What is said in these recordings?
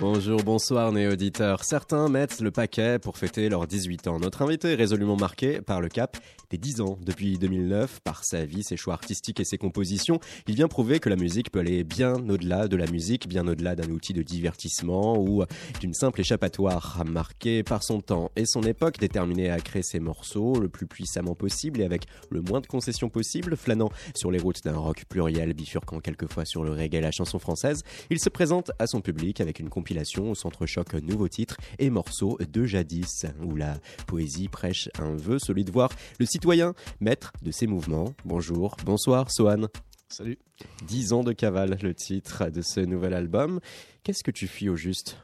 Bonjour, bonsoir, néo-auditeurs. Certains mettent le paquet pour fêter leurs 18 ans. Notre invité est résolument marqué par le cap des 10 ans. Depuis 2009, par sa vie, ses choix artistiques et ses compositions, il vient prouver que la musique peut aller bien au-delà de la musique, bien au-delà d'un outil de divertissement ou d'une simple échappatoire. Marqué par son temps et son époque, déterminé à créer ses morceaux le plus puissamment possible et avec le moins de concessions possible, flânant sur les routes d'un rock pluriel, bifurquant quelquefois sur le reggae et la chanson française, il se présente à son public avec une compilation au centre choc nouveaux titres et morceaux de jadis, où la poésie prêche un vœu, celui de voir le citoyen maître de ses mouvements. Bonjour, bonsoir Sohan. Salut. 10 ans de cavale, le titre de ce nouvel album. Qu'est-ce que tu fuis au juste?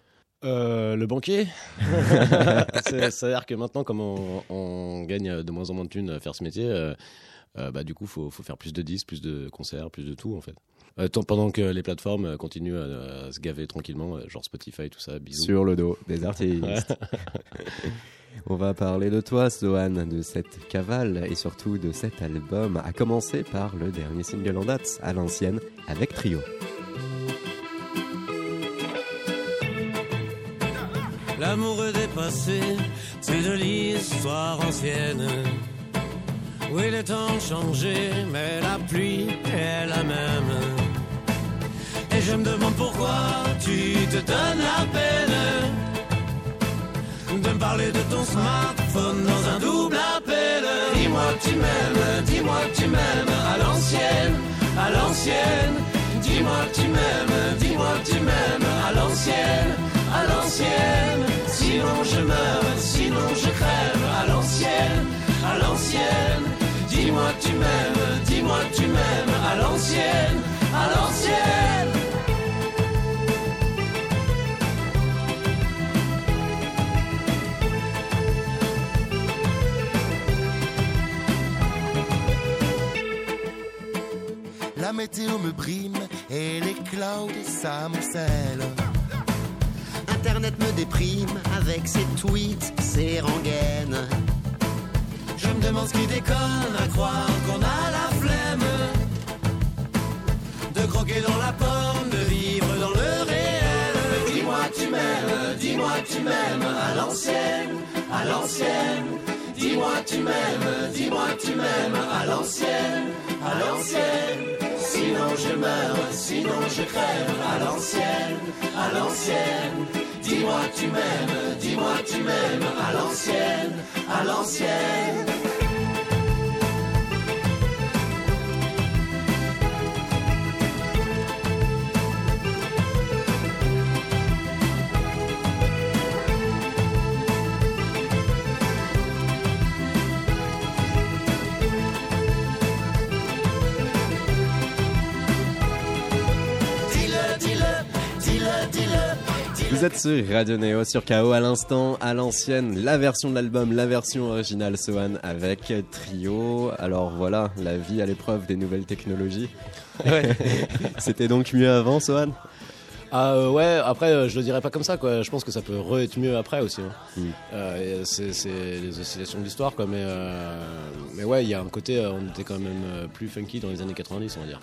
Euh, le banquier l'air que maintenant, comme on, gagne de moins en moins de thunes à faire ce métier, euh, euh, bah, du coup, il faut, faut, faire plus de disques, plus de concerts, plus de tout en fait. Euh, pendant que les plateformes euh, continuent à, se gaver tranquillement, euh, genre Spotify, tout ça, bisous. Sur le dos des artistes. On va parler de toi, Sohan, de cette cavale et surtout de cet album, à commencer par le dernier single en date, à l'ancienne, avec Trio. L'amour est dépassé, c'est de l'histoire ancienne. Oui, les temps changé, mais la pluie est la même. Et je me demande pourquoi tu te donnes la peine de me parler de ton smartphone dans un double appel. Dis-moi que tu m'aimes, dis-moi que tu m'aimes à l'ancienne, à l'ancienne. Dis-moi que tu m'aimes, dis-moi que tu m'aimes à l'ancienne, à l'ancienne. Sinon je meurs, sinon je crève à l'ancienne, à l'ancienne. Dis-moi tu m'aimes, météo me brime et les clouds s'amoncellent. Internet me déprime avec ses tweets, ses rengaines. Je me demande ce qui déconne à croire qu'on a la flemme de croquer dans la pomme, de vivre dans le réel. Dis-moi tu m'aimes, dis-moi tu m'aimes à l'ancienne, à l'ancienne. Dis-moi tu m'aimes, dis-moi tu m'aimes à l'ancienne, à l'ancienne. Sinon je meurs, sinon je crève à l'ancienne, à l'ancienne. Dis-moi tu m'aimes, dis-moi tu m'aimes à l'ancienne, à l'ancienne. Vous êtes sur Radio Neo sur KO à l'instant, à l'ancienne, la version de l'album, la version originale Sohan avec Trio. Alors voilà, la vie à l'épreuve des nouvelles technologies. C'était donc mieux avant Sohan? Ah euh, ouais, après euh, je le dirais pas comme ça quoi. Je pense que ça peut re-être mieux après aussi. Hein. Hmm. Euh, c'est les oscillations de l'histoire quoi. Mais mais ouais, il y a un côté, on était quand même plus funky dans les années 90 on va dire.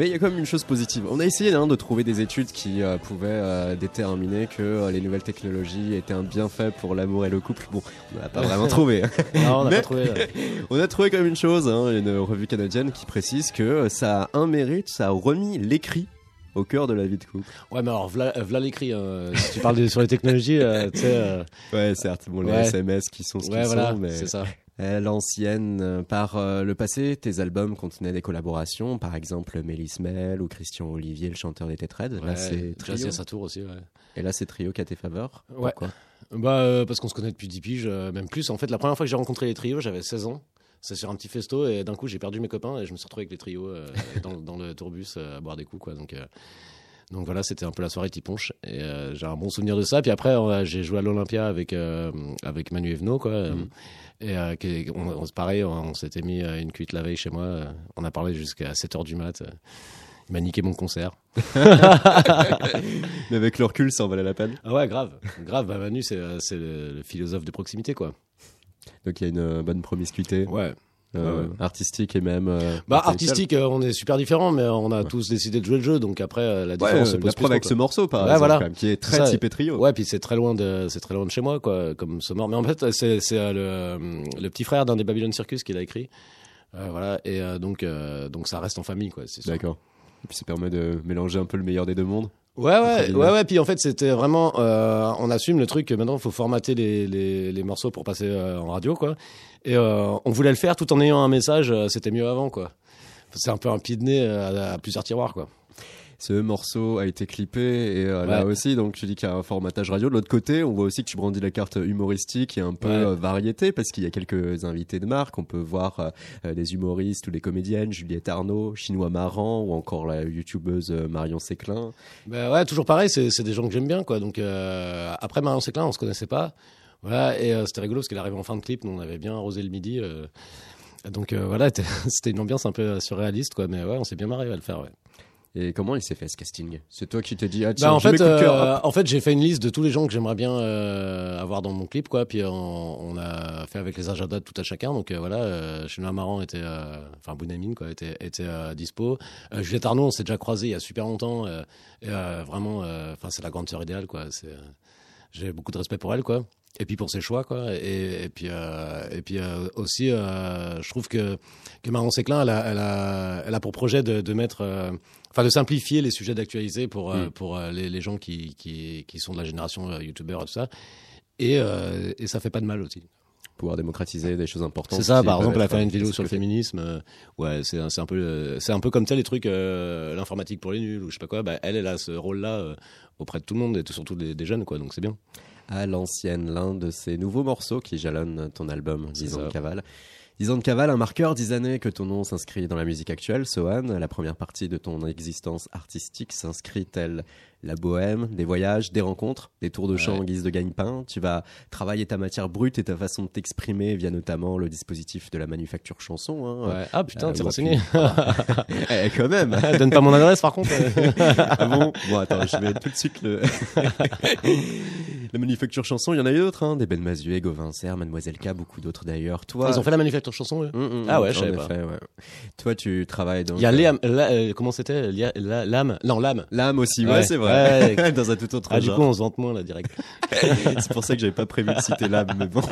Mais il y a quand même une chose positive. On a essayé hein, de trouver des études qui euh, pouvaient euh, déterminer que euh, les nouvelles technologies étaient un bienfait pour l'amour et le couple. Bon, on n'a pas vraiment trouvé. non, on n'a pas trouvé. on a trouvé quand même une chose, hein, une revue canadienne qui précise que ça a un mérite, ça a remis l'écrit au cœur de la vie de couple. Ouais, mais alors, voilà, l'écrit. Hein. si tu parles sur les technologies, tu sais. Ouais, certes. Bon, les SMS qui sont ce qu'ils voilà, sont, mais c'est ça. L'ancienne, euh, par euh, le passé, tes albums contenaient des collaborations, par exemple Mélis Mel ou Christian Olivier, le chanteur des Tetraids. là, c'est Trio. à sa tour aussi, ouais. Et là, c'est Trio qui a tes faveurs. Ouais. Pourquoi? Bah, euh, parce qu'on se connaît depuis 10 piges, même plus. En fait, la première fois que j'ai rencontré les trios, j'avais 16 ans. C'est sur un petit festo et d'un coup, j'ai perdu mes copains et je me suis retrouvé avec les trios dans, dans, le tourbus à boire des coups, quoi. Donc. Donc voilà, c'était un peu la soirée Tiponche. Et j'ai un bon souvenir de ça. Puis après, j'ai joué à l'Olympia avec, avec Manu Evno, quoi. Mm. Et euh, on, pareil, on, s'était mis euh, une cuite la veille chez moi. Euh, on a parlé jusqu'à 7h du mat. Il m'a niqué mon concert. Mais avec le recul, ça en valait la peine. Ah ouais, grave. Grave. Bah, Manu, c'est le, le, philosophe de proximité, quoi. Donc il y a une bonne promiscuité. Ouais. Euh, Ouais, ouais. artistique et même. euh, Bah artistique, euh, on est super différents, mais on a tous décidé de jouer le jeu, donc après euh, la Ouais, différence euh, se la pose plus preuve avec ce morceau, par exemple, voilà. quand même, qui est très Ça, typé trio. Ouais, puis c'est très loin de c'est très loin de chez moi quoi, comme ce mort. Mais en fait, c'est c'est euh, le le petit frère d'un des Babylon Circus qui l'a écrit. Euh, voilà et euh, donc euh, donc ça reste en famille quoi. D'accord. Et puis ça permet de mélanger un peu le meilleur des deux mondes. Ouais ouais ouais ouais. Puis en fait c'était vraiment euh, on assume le truc que maintenant il faut formater les, les les morceaux pour passer euh, en radio quoi. Et euh, on voulait le faire tout en ayant un message. euh, c'était mieux avant quoi. C'est un peu un pied de nez euh, à, à plusieurs tiroirs quoi. Ce morceau a été clippé et euh, là aussi, donc tu dis qu'il y a un formatage radio. De l'autre côté, on voit aussi que tu brandis la carte humoristique et un peu Ouais. euh, variété parce qu'il y a quelques invités de marque. On peut voir euh, des humoristes ou des comédiennes, Juliette Arnaud, Chinois Marrant ou encore la youtubeuse Marion Séclin. Bah ouais, toujours pareil, c'est des gens que j'aime bien, quoi. Donc après Marion Séclin, on se connaissait pas. Voilà, et c'était rigolo parce qu'elle arrivait en fin de clip, nous on avait bien arrosé le midi. donc euh, voilà, c'était- c'était une ambiance un peu surréaliste, quoi. Mais ouais, on s'est bien marré à le faire, ouais. Et comment il s'est fait ce casting? C'est toi qui t'es dit ah tiens, Bah, en fait, cœur, euh, en fait, j'ai fait une liste de tous les gens que j'aimerais bien euh, avoir dans mon clip, quoi. Puis on, on a fait avec les agendas de tout à chacun. Donc euh, voilà, euh, Chenois Marant était, euh, enfin Bounamine, quoi, était, était euh, dispo. Euh, Juliette Arnaud, on s'est déjà croisé il y a super longtemps. euh, et euh, vraiment, euh, enfin c'est la grande sœur idéale, quoi. C'est, euh, j'ai beaucoup de respect pour elle, quoi. Et puis pour ses choix, quoi. Et, et puis, euh, et puis euh, aussi, euh, je trouve que que Marion Séclin, elle a, elle a, elle a pour projet de, de mettre, euh, enfin de simplifier les sujets d'actualité pour euh, Mm. pour euh, les, les gens qui, qui qui sont de la génération euh, youtubeur et tout ça. Et, euh, et ça fait pas de mal aussi. pouvoir démocratiser des choses importantes. C'est ça, par exemple, elle a fait une vidéo sur le féminisme. euh, ouais, c'est un- peu c'est un peu comme ça les trucs euh, l'informatique pour les nuls ou je sais pas quoi. Bah, elle, elle a ce rôle-là auprès de tout le monde et surtout des, des jeunes, quoi. Donc c'est bien. à l'ancienne, l'un de ces nouveaux morceaux qui jalonnent ton album 10 ans ça. de cavale. 10 ans de cavale, un marqueur, 10 années que ton nom s'inscrit dans la musique actuelle. Sohan, la première partie de ton existence artistique s'inscrit telle la bohème, des voyages, des rencontres, des tours de chant Ouais. en guise de gagne-pain? Tu vas travailler ta matière brute et ta façon de t'exprimer via notamment le dispositif de la manufacture chanson. Hein. Ouais. Ah putain, Euh, t'es ou renseigné. Eh, quand même Donne pas mon adresse par contre. ah bon? Bon, attends, je vais tout de suite le. la manufacture chanson, il y en a eu d'autres, hein. Des Ben Mazuet, Gauvin Serre, Mademoiselle K, beaucoup d'autres d'ailleurs. Toi. Ils ont fait la manufacture chanson. eux. Hum, hum, Ah ouais, je savais pas. effet, ouais. Toi, tu travailles dans. Il y a Léam, la- euh, comment c'était L'âme Non, l'âme. L'âme aussi, ouais, Ouais. c'est vrai. Ouais. dans un tout autre Ah, du genre. coup, on se vante moins là direct. c'est pour ça que j'avais pas prévu de citer l'âme, mais bon.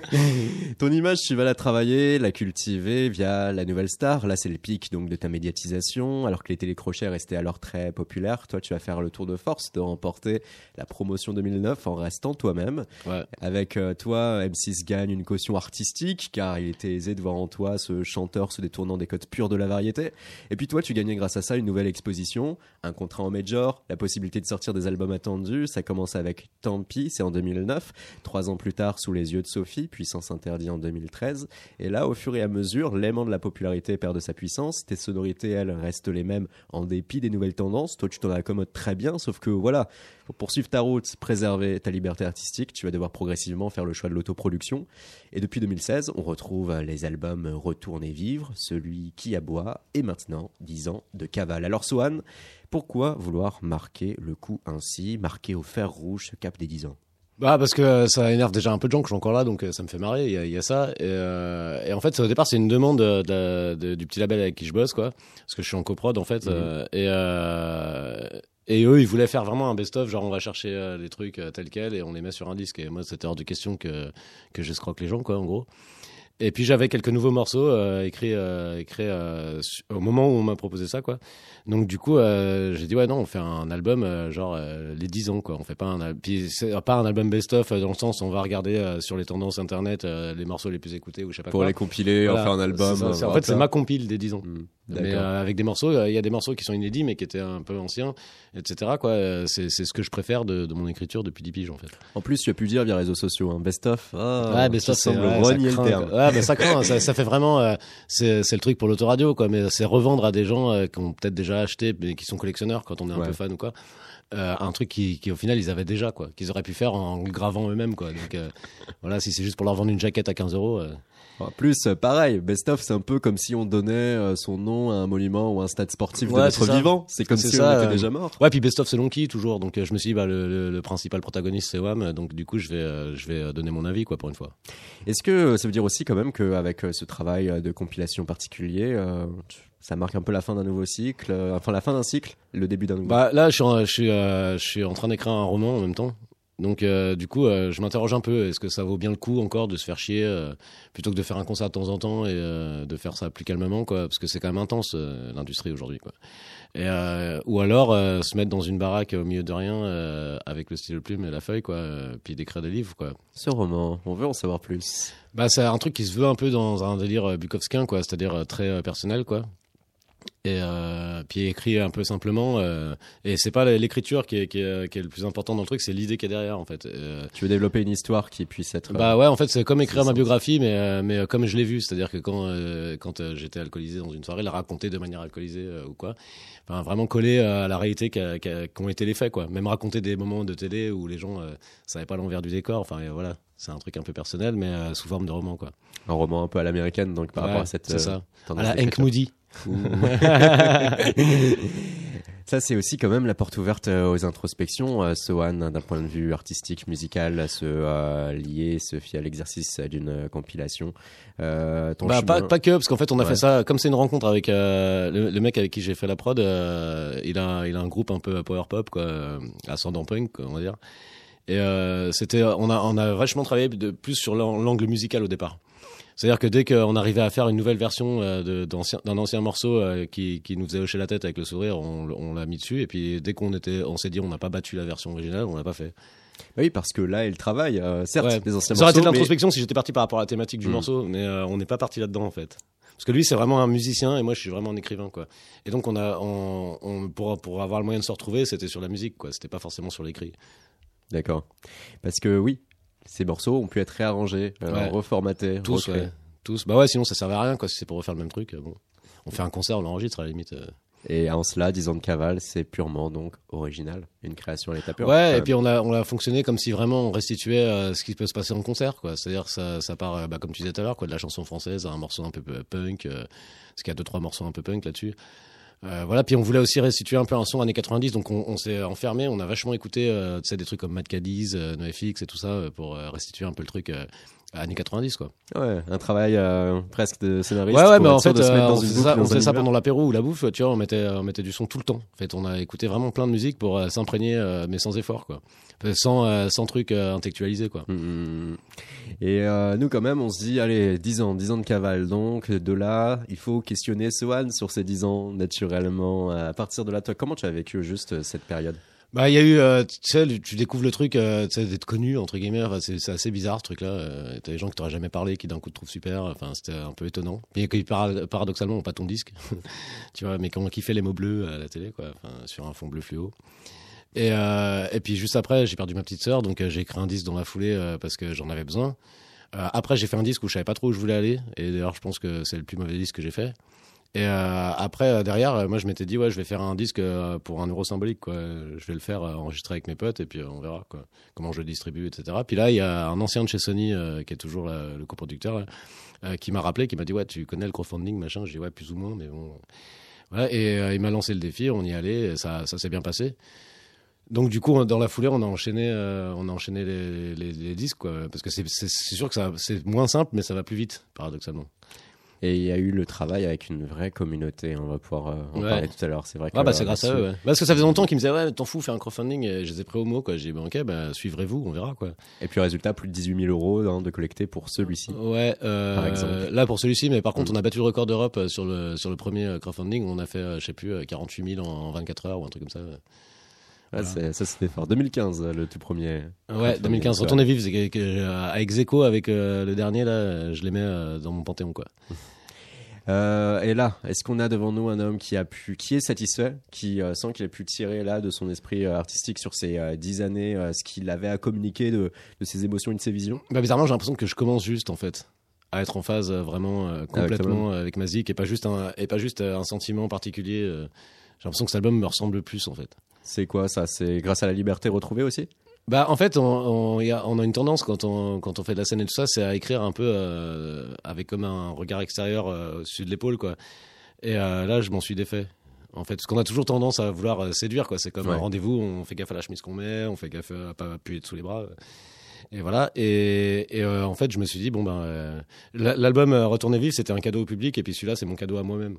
Ton image, tu vas la travailler, la cultiver via la nouvelle star. Là, c'est le pic donc de ta médiatisation. Alors que les télécrochets restaient alors très populaires, toi, tu vas faire le tour de force de remporter la promotion 2009 en restant toi-même. Ouais. Avec euh, toi, M6 gagne une caution artistique car il était aisé de voir en toi ce chanteur se détournant des codes purs de la variété. Et puis toi, tu gagnais grâce à ça une nouvelle exposition, un contrat en major, la possibilité de sortir des albums attendus. Ça commence avec Tant pis, c'est en 2009. Trois ans plus tard, Sous les yeux de Sophie, Puissance interdit en 2013. Et là, au fur et à mesure, l'aimant de la popularité perd de sa puissance. Tes sonorités, elles, restent les mêmes en dépit des nouvelles tendances. Toi, tu t'en accommodes très bien, sauf que voilà, pour poursuivre ta route, préserver ta liberté artistique, tu vas devoir progressivement faire le choix de l'autoproduction. Et depuis 2016, on retrouve les albums Retourne et vivre, celui qui aboie, et maintenant 10 ans de cavale. Alors Sohan, pourquoi vouloir marquer le coup ainsi, marquer au fer rouge ce cap des 10 ans? Bah parce que ça énerve déjà un peu de gens que je suis encore là, donc euh, ça me fait marrer. Il y a, il y a ça. Et, euh, et en fait, au départ, c'est une demande de, de- de- du petit label avec qui je bosse, quoi. Parce que je suis en coprod, en fait. Mhm. euh, et euh, et eux, ils voulaient faire vraiment un best-of, genre on va chercher euh, les trucs euh, tels quels et on les met sur un disque. Et moi, c'était hors de question que que j'escroque les gens, quoi, en gros. Et puis j'avais quelques nouveaux morceaux euh, écrits, euh, écrits euh, au moment où on m'a proposé ça, quoi. Donc du coup, euh, j'ai dit ouais non, on fait un album euh, genre euh, les 10 ans quoi. On fait pas un puis c'est pas un album best-of dans le sens où on va regarder euh, sur les tendances internet euh, les morceaux les plus écoutés ou je sais pas Pour quoi. les compiler, Voilà. en faire un album. Ça, en fait, c'est ma compile des 10 ans. Hmm, Mais euh, avec des morceaux, euh, il y a des morceaux qui sont inédits mais qui étaient un peu anciens, etc. Quoi. Euh, C'est c'est ce que je préfère de, de mon écriture depuis 10 piges en fait. En plus, tu as pu dire via les réseaux sociaux, hein, best-of. Ah, Ouais, ça, c'est sembles ouais, renier le terme. Ouais, mais ça craint. ça, ça fait vraiment, euh, c'est c'est le truc pour l'autoradio, quoi. Mais c'est revendre à des gens euh, qui ont peut-être déjà acheté, mais qui sont collectionneurs quand on est un Ouais. peu fan ou quoi. Euh, un truc qui, qui, au final, ils avaient déjà, quoi. Qu'ils auraient pu faire en gravant eux-mêmes, quoi. Donc, euh, voilà, si c'est juste pour leur vendre une jaquette à 15 euros. euh, En plus, euh, pareil, Best of, c'est un peu comme si on donnait euh, son nom à un monument ou un stade sportif de Ouais, notre c'est ça. vivant. C'est comme si ça, on était euh, déjà mort. Ouais, puis Best of c'est Lonky toujours, donc je me suis dit bah le, le- le principal protagoniste c'est Wham, donc du coup je vais je vais donner mon avis quoi pour une fois. Est-ce que ça veut dire aussi quand même qu'avec ce travail de compilation particulier, euh, tu- ça marque un peu la fin d'un nouveau cycle, euh, enfin la fin d'un cycle, le début d'un nouveau? Bah là je suis en, je suis euh, je suis en train d'écrire un roman en même temps. Donc euh, du coup euh, je m'interroge un peu est-ce que ça vaut bien le coup encore de se faire chier euh, plutôt que de faire un concert de temps en temps et euh, de faire ça plus calmement quoi? Parce que c'est quand même intense euh, l'industrie aujourd'hui quoi. Et euh, ou alors euh, se mettre dans une baraque au milieu de rien euh, avec le stylo plume et la feuille quoi puis d'écrire des livres quoi. Ce roman, on veut en savoir plus. Bah, c'est un truc qui se veut un peu dans un délire bukowskien, quoi, c'est-à-dire très personnel, quoi. Et euh, puis écrit un peu simplement. euh, et c'est pas l'écriture qui est, qui, est, qui est le plus important dans le truc, c'est l'idée qui est derrière, en fait. Euh, Tu veux développer une histoire qui puisse être. bah ouais, en fait, c'est comme écrire ma biographie, mais, euh, mais comme je l'ai vu, c'est-à-dire que quand, quand j'étais alcoolisé dans une soirée, la raconter de manière alcoolisée ou quoi. Enfin, vraiment coller euh, à la réalité qu'ont été les faits, quoi. Même raconter des moments de télé où les gens savaient pas l'envers du décor. Enfin, voilà, c'est un truc un peu personnel, mais sous forme de roman, quoi. Un roman un peu à l'américaine, donc par Ouais, rapport à cette. c'est ça. À la Hank. Moody. Ça, c'est aussi quand même la porte ouverte euh, aux introspections, euh, Sohan, d'un point de vue artistique, musical, à se euh, lier, se fier à l'exercice d'une compilation. Euh, ton Bah, chemin- pas, pas que, parce qu'en fait, on a Ouais. fait ça, comme c'est une rencontre avec euh, le, le mec avec qui j'ai fait la prod, euh, il, a, il a un groupe un peu power pop, quoi, ascendant punk, quoi, on va dire. Et euh, c'était, on a, on a vachement travaillé de plus sur l'an- l'angle musical au départ. C'est-à-dire que dès qu'on arrivait à faire une nouvelle version euh, d'un ancien morceau euh, qui, qui nous faisait hocher la tête avec le sourire, on, on l'a mis dessus. Et puis dès qu'on était, on s'est dit, on n'a pas battu la version originale, on l'a pas fait. Oui, parce que là, il travaille, euh, certes, Ouais. des anciens Ça aurait été de morceaux, mais- l'introspection si j'étais parti par rapport à la thématique du Mm. morceau, mais euh, on n'est pas parti là-dedans en fait. Parce que lui, c'est vraiment un musicien et moi, je suis vraiment un écrivain, quoi. Et donc, on a, on, on- pour, pour avoir le moyen de se retrouver, c'était sur la musique, quoi. C'était pas forcément sur l'écrit. D'accord. Parce que oui, ces morceaux ont pu être réarrangés, euh, Ouais. reformatés, Tous, ouais. Tous. Bah ouais, sinon, ça servait à rien, quoi. Si c'est pour refaire le même truc, euh, bon. On fait un concert, on l'enregistre à la limite. euh. Et en cela, 10 ans de cavale, c'est purement donc original, une création à l'état pur. Ouais, et puis on a, on a fonctionné comme si vraiment on restituait euh, ce qui peut se passer en concert, quoi. C'est-à-dire ça, ça part, euh, bah, comme tu disais tout à l'heure, quoi, de la chanson française à un morceau un peu punk, euh, parce qu'il y a deux trois morceaux un peu punk là-dessus. Euh, voilà, puis on voulait aussi restituer un peu un son années 90, donc on, on s'est enfermé, on a vachement écouté, euh, des trucs comme Mad Cadiz, euh, NoFX et tout ça, euh, pour restituer un peu le truc années 90, quoi. Ouais, un travail euh, presque de scénariste. Ouais, ouais, mais en fait, euh, on faisait ça, on faisait pendant l'apéro ou la bouffe, tu vois, on mettait, on mettait du son tout le temps. En fait, on a écouté vraiment plein de musique pour euh, s'imprégner, euh, mais sans effort, quoi. Sans, euh, sans truc euh, intellectualisé, quoi. Mm. Et euh, nous, quand même, on se dit, allez, 10 ans, 10 ans de cavale. Donc, de là, il faut questionner Sohan sur ces 10 ans, naturellement. À partir de là, toi, comment tu as vécu juste cette période? Bah, il y a eu, euh, tu sais, tu découvres le truc, euh, tu sais, d'être connu, entre guillemets. Enfin, c'est assez bizarre, ce truc-là. Euh, T'as des gens que t'aurais jamais parlé qui d'un coup te trouvent super. Enfin, c'était un peu étonnant. Puis qui, para- paradoxalement, pas ton disque. tu vois, mais qui ont kiffé les mots bleus à la télé, quoi. Sur un fond bleu fluo. Et, euh, et puis juste après, j'ai perdu ma petite sœur, donc euh, j'ai écrit un disque dans la foulée euh, parce que j'en avais besoin. Après, j'ai fait un disque où je savais pas trop où je voulais aller, et d'ailleurs, je pense que c'est le plus mauvais disque que j'ai fait. Et euh, après, euh, derrière, euh, moi, je m'étais dit, ouais, je vais faire un disque pour un euro symbolique, quoi. Je vais le faire enregistrer avec mes potes, et puis on verra, quoi, comment je le distribue, etc. Puis là, il y a un ancien de chez Sony, qui est toujours le coproducteur, qui m'a rappelé, qui m'a dit, ouais, tu connais le crowdfunding, machin. Je dis, ouais, plus ou moins, mais bon. Et il m'a lancé le défi, on y allait, et ça, ça s'est bien passé. Donc du coup, dans la foulée, on a enchaîné, on a enchaîné les, disques, quoi, parce que c'est sûr que c'est moins simple, mais ça va plus vite, paradoxalement. Et il y a eu le travail avec une vraie communauté. On va pouvoir euh, en Ouais. parler tout à l'heure. C'est vrai que Ah bah c'est grâce à eux, ouais. Parce que ça faisait longtemps qu'ils me disaient ouais, t'en fous, fais un crowdfunding, et je les ai pris au mot, quoi. J'ai dit bah, ok, bah suivrez-vous, on verra, quoi. Et puis, résultat, plus de 18 000 euros hein, de collecté pour celui-ci. Ouais, euh, Par exemple. là pour celui-ci, mais par contre, Mm. on a battu le record d'Europe euh, sur le sur le premier euh, crowdfunding, on a fait, euh, je sais plus, euh, 48 000 en, en 24 heures ou un truc comme ça. ouais. Ah, ça, c'était fort. 2015, euh, le tout premier. Ouais, crowdfunding, 2015. ça. Retournez vivre, c'est que, euh, à ex aequo avec euh, le dernier là, euh, je les mets euh, dans mon panthéon quoi. Euh, et là, est-ce qu'on a devant nous un homme qui a pu, qui est satisfait, qui euh, sent qu'il a pu tirer là de son esprit euh, artistique sur ces euh, dix années, euh, ce qu'il avait à communiquer de, de ses émotions et de ses visions? Bah bizarrement, j'ai l'impression que je commence juste en fait à être en phase euh, vraiment euh, complètement avec ma zik et pas juste un et pas juste euh, un sentiment particulier. euh. J'ai l'impression que cet album me ressemble plus en fait. C'est quoi ça? C'est grâce à la liberté retrouvée aussi? Bah, en fait, on, on, y a, on a une tendance quand on, quand on fait de la scène et tout ça, c'est à écrire un peu euh, avec comme un regard extérieur euh, au-dessus de l'épaule, quoi. Et euh, là, je m'en suis défait. En fait, parce qu'on a toujours tendance à vouloir séduire, quoi. C'est comme Ouais. un rendez-vous, on fait gaffe à la chemise qu'on met, on fait gaffe à pas appuyer sous les bras. Et voilà. Et, et, en fait, je me suis dit, bon, ben, l'album Retourner vivre, c'était un cadeau au public, et puis celui-là, c'est mon cadeau à moi-même.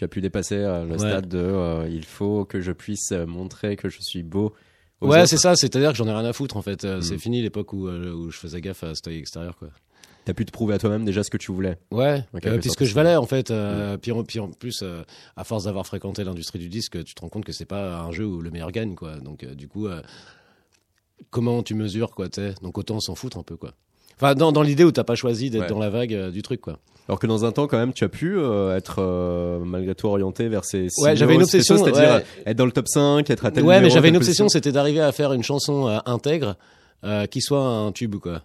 Tu as pu dépasser euh, le Ouais. stade de euh, il faut que je puisse euh, montrer que je suis beau. Ouais, c'est ça, c'est-à-dire que j'en ai rien à foutre, en fait. Mm. C'est fini l'époque où, où je faisais gaffe à cet œil extérieur, quoi. T'as pu te prouver à toi-même déjà ce que tu voulais. Ouais, euh, puis ce que je valais en fait. Euh, puis, en, puis en plus, euh, à force d'avoir fréquenté l'industrie du disque, tu te rends compte que c'est pas un jeu où le meilleur gagne, quoi. Donc du coup, comment tu mesures, quoi, sais? Donc autant s'en foutre un peu, quoi. Enfin, dans, dans l'idée où t'as pas choisi d'être Ouais. dans la vague du truc, quoi. Alors que dans un temps, quand même, tu as pu euh, être euh, malgré tout orienté vers ces. Ouais, j'avais une obsession, c'est-à-dire ouais. être dans le top 5, être à tel ouais, mais j'avais une obsession, c'était d'arriver à faire une chanson euh, intègre qui soit un tube, quoi.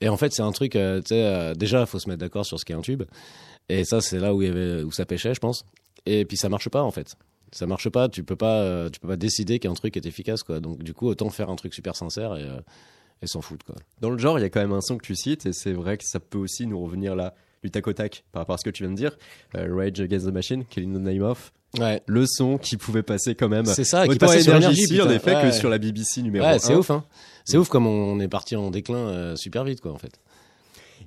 Et en fait, c'est un truc, tu sais, déjà, faut se mettre d'accord sur ce qu'est un tube. Et ça, c'est là où, il y avait, où ça pêchait, je pense. Et puis, ça marche pas, en fait. Ça marche pas, tu peux pas, tu peux pas décider qu'un truc est efficace, quoi. Donc, du coup, autant faire un truc super sincère et, et s'en foutre, quoi. Dans le genre, il y a quand même un son que tu cites, et c'est vrai que ça peut aussi nous revenir là, du tac au tac, par rapport à ce que tu viens de dire. Euh, Rage Against the Machine, Killing the Name Off. Ouais. Le son qui pouvait passer quand même. C'est ça, qui passait sur énergie énergie, ici, en effet, Ouais. que sur la BBC numéro Ouais, 1. c'est ouf, hein. C'est ouf comme on est parti en déclin euh, super vite, quoi, en fait.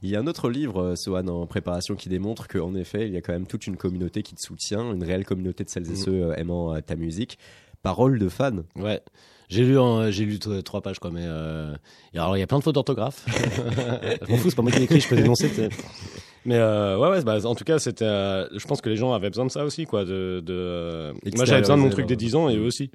Il y a un autre livre, euh, Sohan, en préparation, qui démontre qu'en effet, il y a quand même toute une communauté qui te soutient, une réelle communauté de celles et Mhm. ceux aimant ta musique. Parole de fan. Ouais. J'ai lu, en- j'ai lu t- trois pages, quoi, mais euh, alors il y a plein de fautes d'orthographe. je m'en fous, c'est pas moi qui l'écris, je peux dénoncer. Mais euh, ouais, ouais, bah, en tout cas, c'était. euh, je pense que les gens avaient besoin de ça aussi, quoi. De, de, euh, moi, j'avais besoin de mon truc des 10 ans et eux aussi.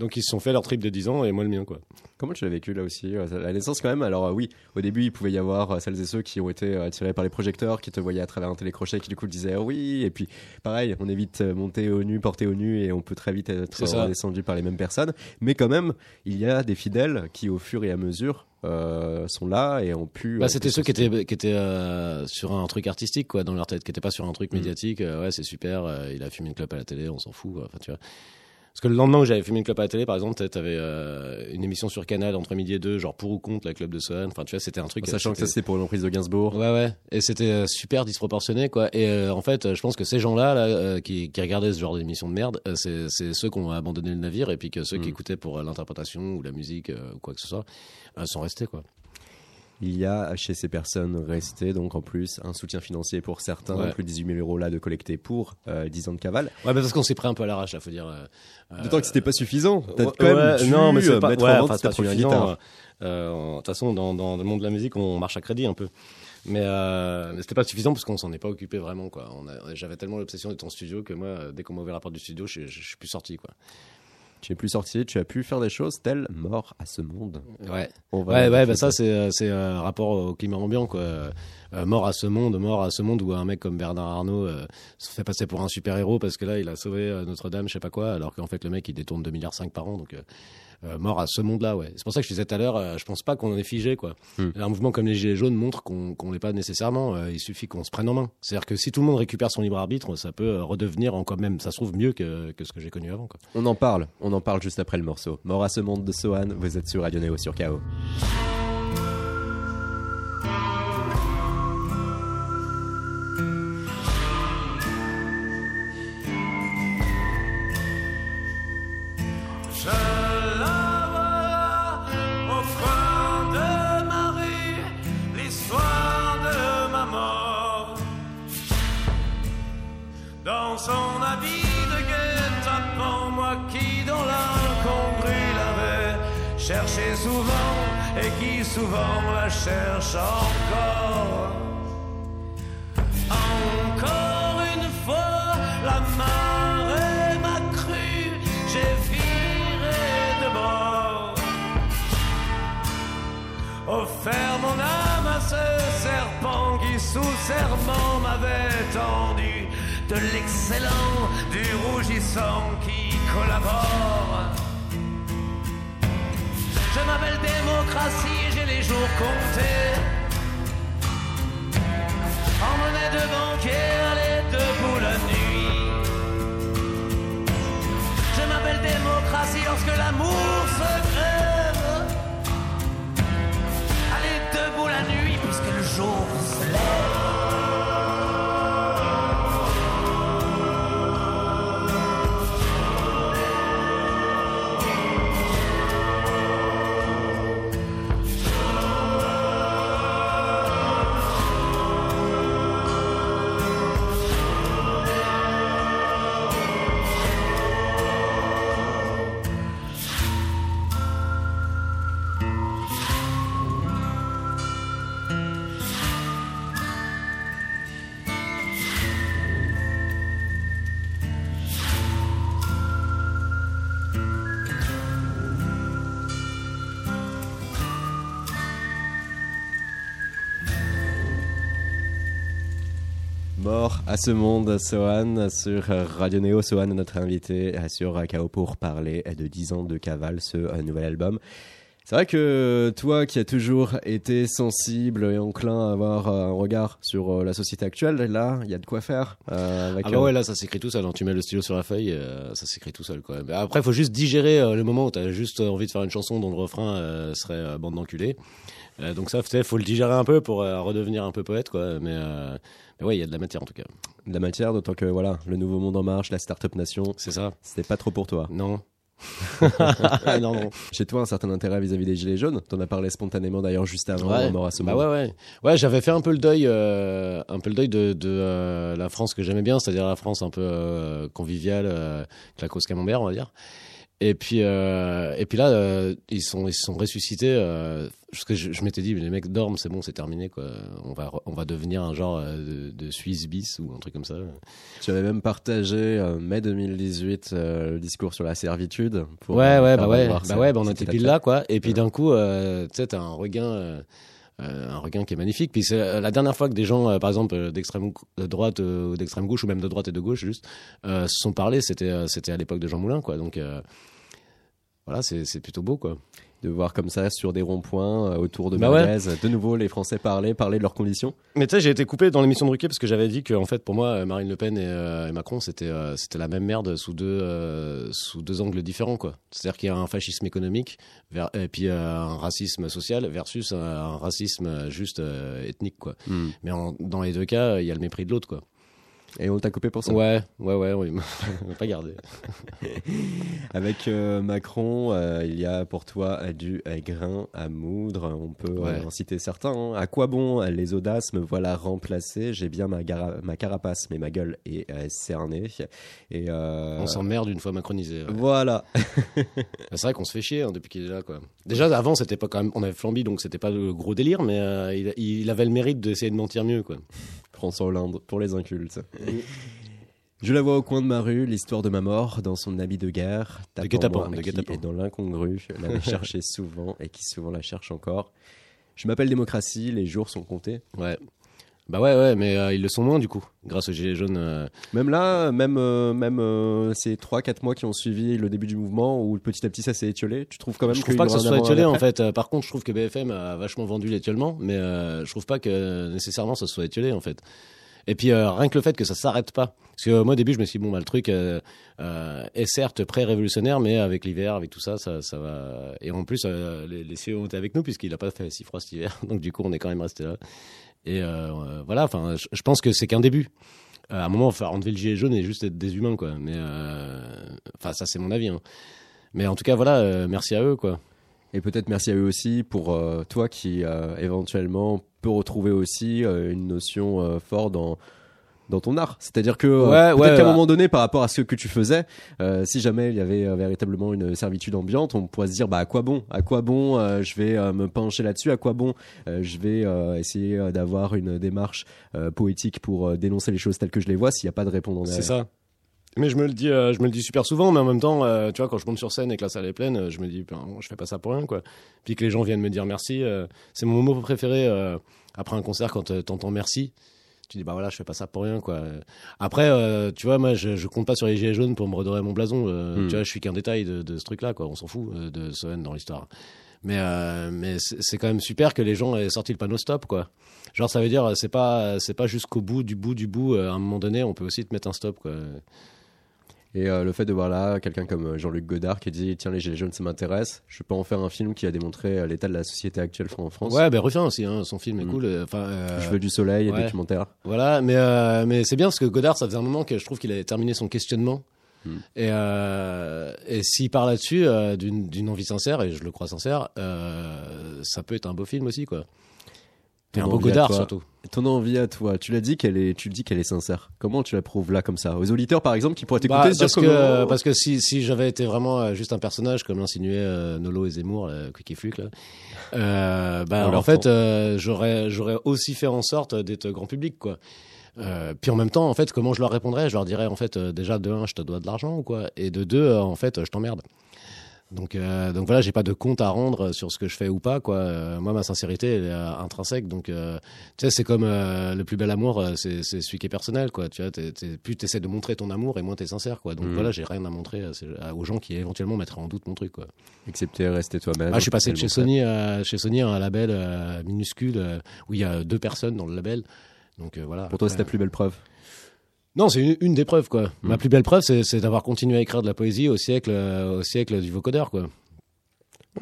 Donc ils se sont fait leur trip de 10 ans et moi le mien, quoi. Comment tu l'as vécu là aussi euh, La naissance quand même, alors euh, oui, au début il pouvait y avoir euh, celles et ceux qui ont été attirés par les projecteurs, qui te voyaient à travers un télécrochet, qui du coup disaient oui, et puis pareil, on est vite monté au nu, porté au nu, et on peut très vite être C'est ça. descendu par les mêmes personnes. Mais quand même, il y a des fidèles qui au fur et à mesure euh, sont là et ont pu... Bah, c'était ceux qui étaient, qui étaient euh, sur un truc artistique, quoi, dans leur tête, qui n'étaient pas sur un truc Mhm. médiatique. euh, ouais, c'est super, il a fumé une clope à la télé, on s'en fout. Enfin, tu vois. Parce que le lendemain où j'avais fumé une clope à la télé, par exemple, tu avais une émission sur Canal entre midi et deux, genre pour ou contre la club de Sohan. Enfin, tu vois, c'était un truc. En sachant que ça c'était- pour l'emprise de Gainsbourg. Ouais, ouais. Et c'était euh, super disproportionné, quoi. Et euh, en fait, euh, je pense que ces gens-là, là, euh, qui, qui regardaient ce genre d'émission de merde, euh, c'est c'est ceux qui ont abandonné le navire et puis que ceux qui Mm. écoutaient pour euh, l'interprétation ou la musique euh, ou quoi que ce soit euh, sont restés, quoi. Il y a chez ces personnes restées donc en plus un soutien financier pour certains, Ouais. plus de 18 000 euros là de collecter pour euh, 10 ans de cavale. Ouais, mais parce qu'on s'est pris un peu à l'arrache, là, faut dire. euh, D'autant que c'était pas suffisant. T'as Ouais, quand même dû non, mais c'est euh, pas, mettre en vente ta première guitare. euh, euh, De toute façon, dans, dans le monde de la musique, on marche à crédit un peu. Mais, euh, mais c'était pas suffisant parce qu'on s'en est pas occupé vraiment. quoi. J'avais tellement l'obsession d'être en studio que moi, euh, dès qu'on m'a ouvert la porte du studio, je, je, je suis plus sorti. Quoi. Tu es plus sorti, tu as pu faire des choses telles mort à ce monde. Ouais, On va ouais, ouais bah ça, c'est euh, c'est un rapport au climat ambiant. Quoi. Euh, mort à ce monde, mort à ce monde où un mec comme Bernard Arnault euh, se fait passer pour un super-héros parce que là, il a sauvé euh, Notre-Dame, je sais pas quoi, alors qu'en fait, le mec, il détourne 2,5 milliards par an. Donc. euh, euh, mort à ce monde-là, ouais. C'est pour ça que je disais tout à l'heure, euh, je pense pas qu'on en est figé, quoi. Hmm. Un mouvement comme les Gilets jaunes montre qu'on qu'on l'est pas nécessairement. euh, il suffit qu'on se prenne en main. C'est-à-dire que si tout le monde récupère son libre arbitre, ça peut redevenir encore même, ça se trouve mieux que, que ce que j'ai connu avant, quoi. On en parle, on en parle juste après le morceau. Mort à ce monde de Sohan, vous êtes sur Radio Néo sur KO. Son habit de guet-apens, moi qui dans l'incongru l'avais cherché souvent et qui souvent la cherche encore. Encore une fois, la marée m'a cru, j'ai viré de bord. Offert mon âme à ce serpent qui sous serment m'avait tendu de l'excellent, du rougissant qui collabore. Je m'appelle démocratie, j'ai les jours comptés. En monnaie de banquier, aller debout la nuit. Je m'appelle démocratie lorsque l'amour à ce monde, Sohan, sur Radio Néo. Sohan notre invité sur KO pour parler de 10 ans de Cavale, ce euh, nouvel album. C'est vrai que toi qui as toujours été sensible et enclin à avoir euh, un regard sur euh, la société actuelle, là, il y a de quoi faire. Euh, avec ah bah ouais, là, ça s'écrit tout seul. Hein. Tu mets le stylo sur la feuille, ça s'écrit tout seul. Quoi. Après, il faut juste digérer le moment où tu as juste envie de faire une chanson dont le refrain serait bande d'enculés. Donc ça, il faut le digérer un peu pour redevenir un peu poète. Quoi. Mais, mais ouais, il y a de la matière en tout cas. De la matière, d'autant que voilà, le nouveau monde en marche, la start-up nation. C'est ça. C'était pas trop pour toi. Non. non, non. Chez toi, un certain intérêt vis-à-vis des Gilets jaunes? T'en as parlé spontanément d'ailleurs juste avant ouais. mort à ce bah ouais, ouais. Ouais, j'avais fait un peu le deuil, euh, un peu le deuil de, de euh, la France que j'aimais bien, c'est-à-dire la France un peu euh, conviviale, euh, cause camembert, on va dire. Et puis, euh, et puis là, euh, ils sont, ils sont ressuscités. Euh, parce que je, je m'étais dit, mais les mecs dorment, c'est bon, c'est terminé, quoi. On va, on va devenir un genre euh, de, de Suisse bis ou un truc comme ça. Tu avais même partagé euh, mai 2018 le discours sur la servitude. Pour, ouais, ouais, bah ouais, bah ouais, bah on était pile là, quoi. Et puis d'un coup, tu sais, t'as un regain. Un regain qui est magnifique. Puis c'est la dernière fois que des gens, par exemple d'extrême droite ou d'extrême gauche ou même de droite et de gauche juste, se sont parlé, c'était c'était à l'époque de Jean Moulin, quoi. Donc voilà, c'est plutôt beau, quoi. De voir comme ça sur des ronds-points euh, autour de bah de nouveau les Français parler, parler de leurs conditions. Mais tu sais, j'ai été coupé dans l'émission de Ruquier parce que j'avais dit que en fait pour moi euh, Marine Le Pen et, euh, Macron c'était c'était la même merde sous deux sous deux angles différents quoi. C'est-à-dire qu'il y a un fascisme économique et puis un racisme social versus un, racisme juste ethnique quoi. Hmm. Mais dans les deux cas, il y a le mépris de l'autre quoi. Et on t'a coupé pour ça Ouais, ouais, ouais, oui. on m'a pas gardé. Avec euh, Macron, euh, il y a pour toi du grain à moudre. On peut en citer certains. Hein. À quoi bon les audaces me voilà remplacé J'ai bien ma, ma, carapace, mais ma gueule est euh, cernée. Et on s'emmerde une fois macronisé. Voilà. c'est vrai qu'on se fait chier hein, depuis qu'il est là, quoi. Déjà avant, c'était pas quand même, on avait flambi, donc c'était pas le gros délire, mais il, il, avait le mérite d'essayer de mentir mieux, quoi. François Hollande pour les incultes. Je la vois au coin de ma rue, l'histoire de ma mort, dans son habit de guerre, de guet et dans l'incongru, l'avait cherché souvent et qui souvent la cherche encore. Je m'appelle démocratie, les jours sont comptés. Ouais. Bah ouais, ouais, mais euh, ils le sont moins du coup, grâce aux Gilets jaunes. Euh. Même là, même, euh, même ces 3-4 mois qui ont suivi le début du mouvement, où petit à petit ça s'est étiolé, tu trouves quand même Je trouve pas que ça soit étiolé en fait. Par contre, je trouve que BFM a vachement vendu l'étiolement, mais je trouve pas que nécessairement ça soit étiolé en fait. Et puis rien que le fait que ça s'arrête pas. Parce que moi au début je me suis dit, bon bah le truc est certes pré-révolutionnaire, mais avec l'hiver, avec tout ça, ça, ça va. Et en plus les, les CEO ont été avec nous puisqu'il a pas fait si froid cet hiver, donc du coup on est quand même resté là. Et euh, voilà, enfin, je pense que c'est qu'un début. Euh, à un moment, faire enlever le gilet jaune et juste être des humains, quoi. Mais euh, enfin, ça c'est mon avis. Hein. Mais en tout cas, voilà, merci à eux, quoi. Et peut-être merci à eux aussi pour toi qui éventuellement peut retrouver aussi une notion forte dans dans ton art. C'est-à-dire que euh, peut-être qu'à un moment donné, par rapport à ce que tu faisais, euh, si jamais il y avait euh, véritablement une servitude ambiante, on pourrait se dire bah à quoi bon? À quoi bon Je vais me pencher là-dessus? À quoi bon Je vais essayer d'avoir une démarche poétique pour dénoncer les choses telles que je les vois s'il n'y a pas de réponse C'est ça. Mais je me le dis, je me le dis super souvent, mais en même temps, tu vois, quand je monte sur scène et que la salle est pleine, je me dis, ben, je fais pas ça pour rien, quoi. Puis que les gens viennent me dire merci, c'est mon mot préféré après un concert quand t'entends merci tu dis bah voilà je fais pas ça pour rien quoi. Après euh, tu vois moi je, je, compte pas sur les gilets jaunes pour me redorer mon blason euh, hmm. tu vois je suis qu'un détail de, de, ce truc là quoi. On s'en fout euh, de Sohen dans l'histoire. Mais mais c'est quand même super que les gens aient sorti le panneau stop quoi. Genre ça veut dire c'est pas c'est pas jusqu'au bout du bout du bout à un moment donné on peut aussi te mettre un stop quoi et euh, le fait de voir là quelqu'un comme euh, Jean-Luc Godard qui dit tiens les gilets jaunes ça m'intéresse, je peux en faire un film qui a démontré euh, l'état de la société actuelle en France. Ouais, ben refais aussi, hein, son film est mm. cool. Enfin, je veux du soleil et documentaire. Voilà, mais mais c'est bien parce que Godard ça faisait un moment que je trouve qu'il avait terminé son questionnement. Mm. Et, et s'il parle là-dessus d'une envie sincère, et je le crois sincère, ça peut être un beau film aussi, quoi. Et un beau Godard surtout. Ton envie à toi, tu l'as dit qu'elle est, tu le dis qu'elle est sincère. Comment tu la prouves là comme ça? Aux auditeurs par exemple qui pourraient t'écouter bah, parce, que, parce que si, si j'avais été vraiment euh, juste un personnage comme l'insinuait euh, Nolo et Zemmour, Quick et Fluke, là, euh, bah, en fait euh, j'aurais j'aurais aussi fait en sorte d'être grand public quoi. Euh, puis en même temps, en fait, comment je leur répondrais? Je leur dirais en fait déjà de un, je te dois de l'argent ou quoi, et de deux, en fait, je t'emmerde. Donc, euh, donc voilà, j'ai pas de compte à rendre sur ce que je fais ou pas, quoi. Euh, moi, ma sincérité, elle est euh, intrinsèque. Donc, euh, tu sais, c'est comme le plus bel amour, c'est celui qui est personnel, quoi. Tu vois, plus t'essaies de montrer ton amour et moins t'es sincère, quoi. Donc Mhm. voilà, j'ai rien à montrer aux gens qui éventuellement mettraient en doute mon truc, quoi. Accepter, rester toi-même. Ah, je suis passé de chez Sony à chez Sony à un label minuscule où il y a deux personnes dans le label. Donc voilà. Pour toi, c'est ta plus belle preuve. Non, c'est une, une des preuves, quoi. Ma plus belle preuve, c'est c'est d'avoir continué à écrire de la poésie au siècle, euh, au siècle du vocodeur, quoi.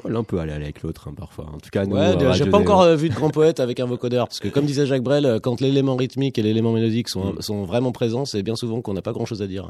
L'un peut aller avec l'autre, hein, parfois. En tout cas, nous, Ouais, euh, j'ai pas encore euh, vu de grand poète avec un vocodeur, parce que comme disait Jacques Brel, euh, quand l'élément rythmique et l'élément mélodique sont, Mm. sont vraiment présents, c'est bien souvent qu'on n'a pas grand chose à dire.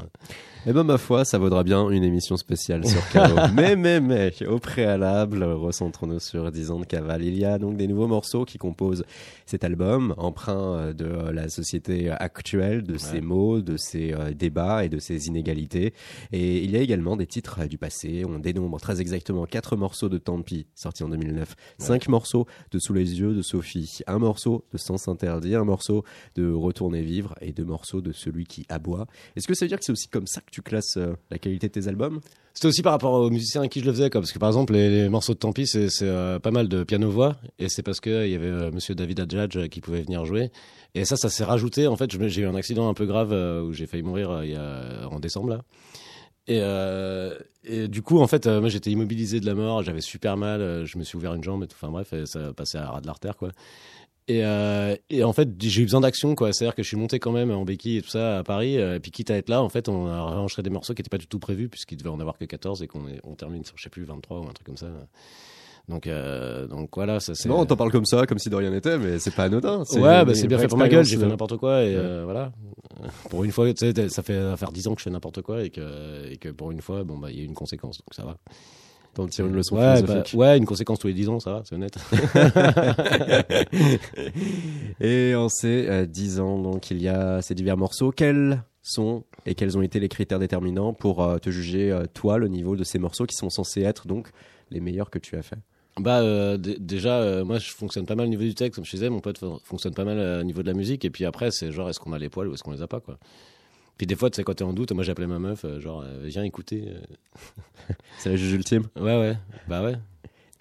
Eh ben, ma foi, ça vaudra bien une émission spéciale sur Caro. mais, mais, mais, au préalable, recentrons-nous sur 10 ans de cavale. Il y a donc des nouveaux morceaux qui composent cet album, emprunt de la société actuelle, de ses mots, de ses débats et de ses inégalités. Et il y a également des titres du passé. On dénombre très exactement quatre morceaux de Tant pis, sortis en 2009, cinq morceaux de Sous les yeux de Sophie, un morceau de Sens interdit, un morceau de Retourner vivre et deux morceaux de Celui qui aboie. Est-ce que ça veut dire que c'est aussi comme ça que tu classes euh, la qualité de tes albums? C'était aussi par rapport aux musiciens à qui je le faisais, quoi, parce que par exemple, les, les morceaux de Tant pis, c'est euh, pas mal de piano-voix, et c'est parce qu'il y avait euh, monsieur David Adjadj qui pouvait venir jouer. Et ça, ça s'est rajouté. En fait, j'ai eu un accident un peu grave où j'ai failli mourir il y a, en décembre, là. Et, euh, et du coup, en fait, euh, moi, j'étais immobilisé de la mort, j'avais super mal, euh, je me suis ouvert une jambe, et tout. enfin bref, et ça passait à ras de l'artère, quoi. Et, en fait, j'ai eu besoin d'action, quoi. C'est-à-dire que je suis monté quand même en béquille et tout ça à Paris. et puis, quitte à être là, en fait, on a enregistré des morceaux qui n'étaient pas du tout prévus, puisqu'il devait en avoir que 14 et qu'on on termine sur, je sais plus, 23 ou un truc comme ça. Donc, euh, donc voilà, ça c'est. Non, on t'en parle comme ça, comme si de rien n'était, mais c'est pas anodin. Ouais, bah, c'est bien fait pour ma gueule, j'ai fait n'importe quoi et euh, voilà. Pour une fois, tu sais, ça fait faire 10 ans que je fais n'importe quoi et que, et que pour une fois, bon, bah, il y a eu une conséquence, donc ça va. T'en tires une leçon ouais, bah, ouais, une conséquence tous les 10 ans, ça va, c'est honnête. Et en ces euh, 10 ans, donc, il y a ces divers morceaux. Quels sont et quels ont été les critères déterminants pour euh, te juger, euh, toi, le niveau de ces morceaux qui sont censés être donc les meilleurs que tu as fait Bah euh, déjà, euh, moi je fonctionne pas mal au niveau du texte, comme je disais, mon pote fon- fonctionne pas mal euh, au niveau de la musique, et puis après c'est genre est-ce qu'on a les poils ou est-ce qu'on les a pas quoi. Puis des fois tu sais quand t'es en doute, moi j'appelais ma meuf genre viens écouter. C'est la juge ultime. Ouais ouais, bah ouais.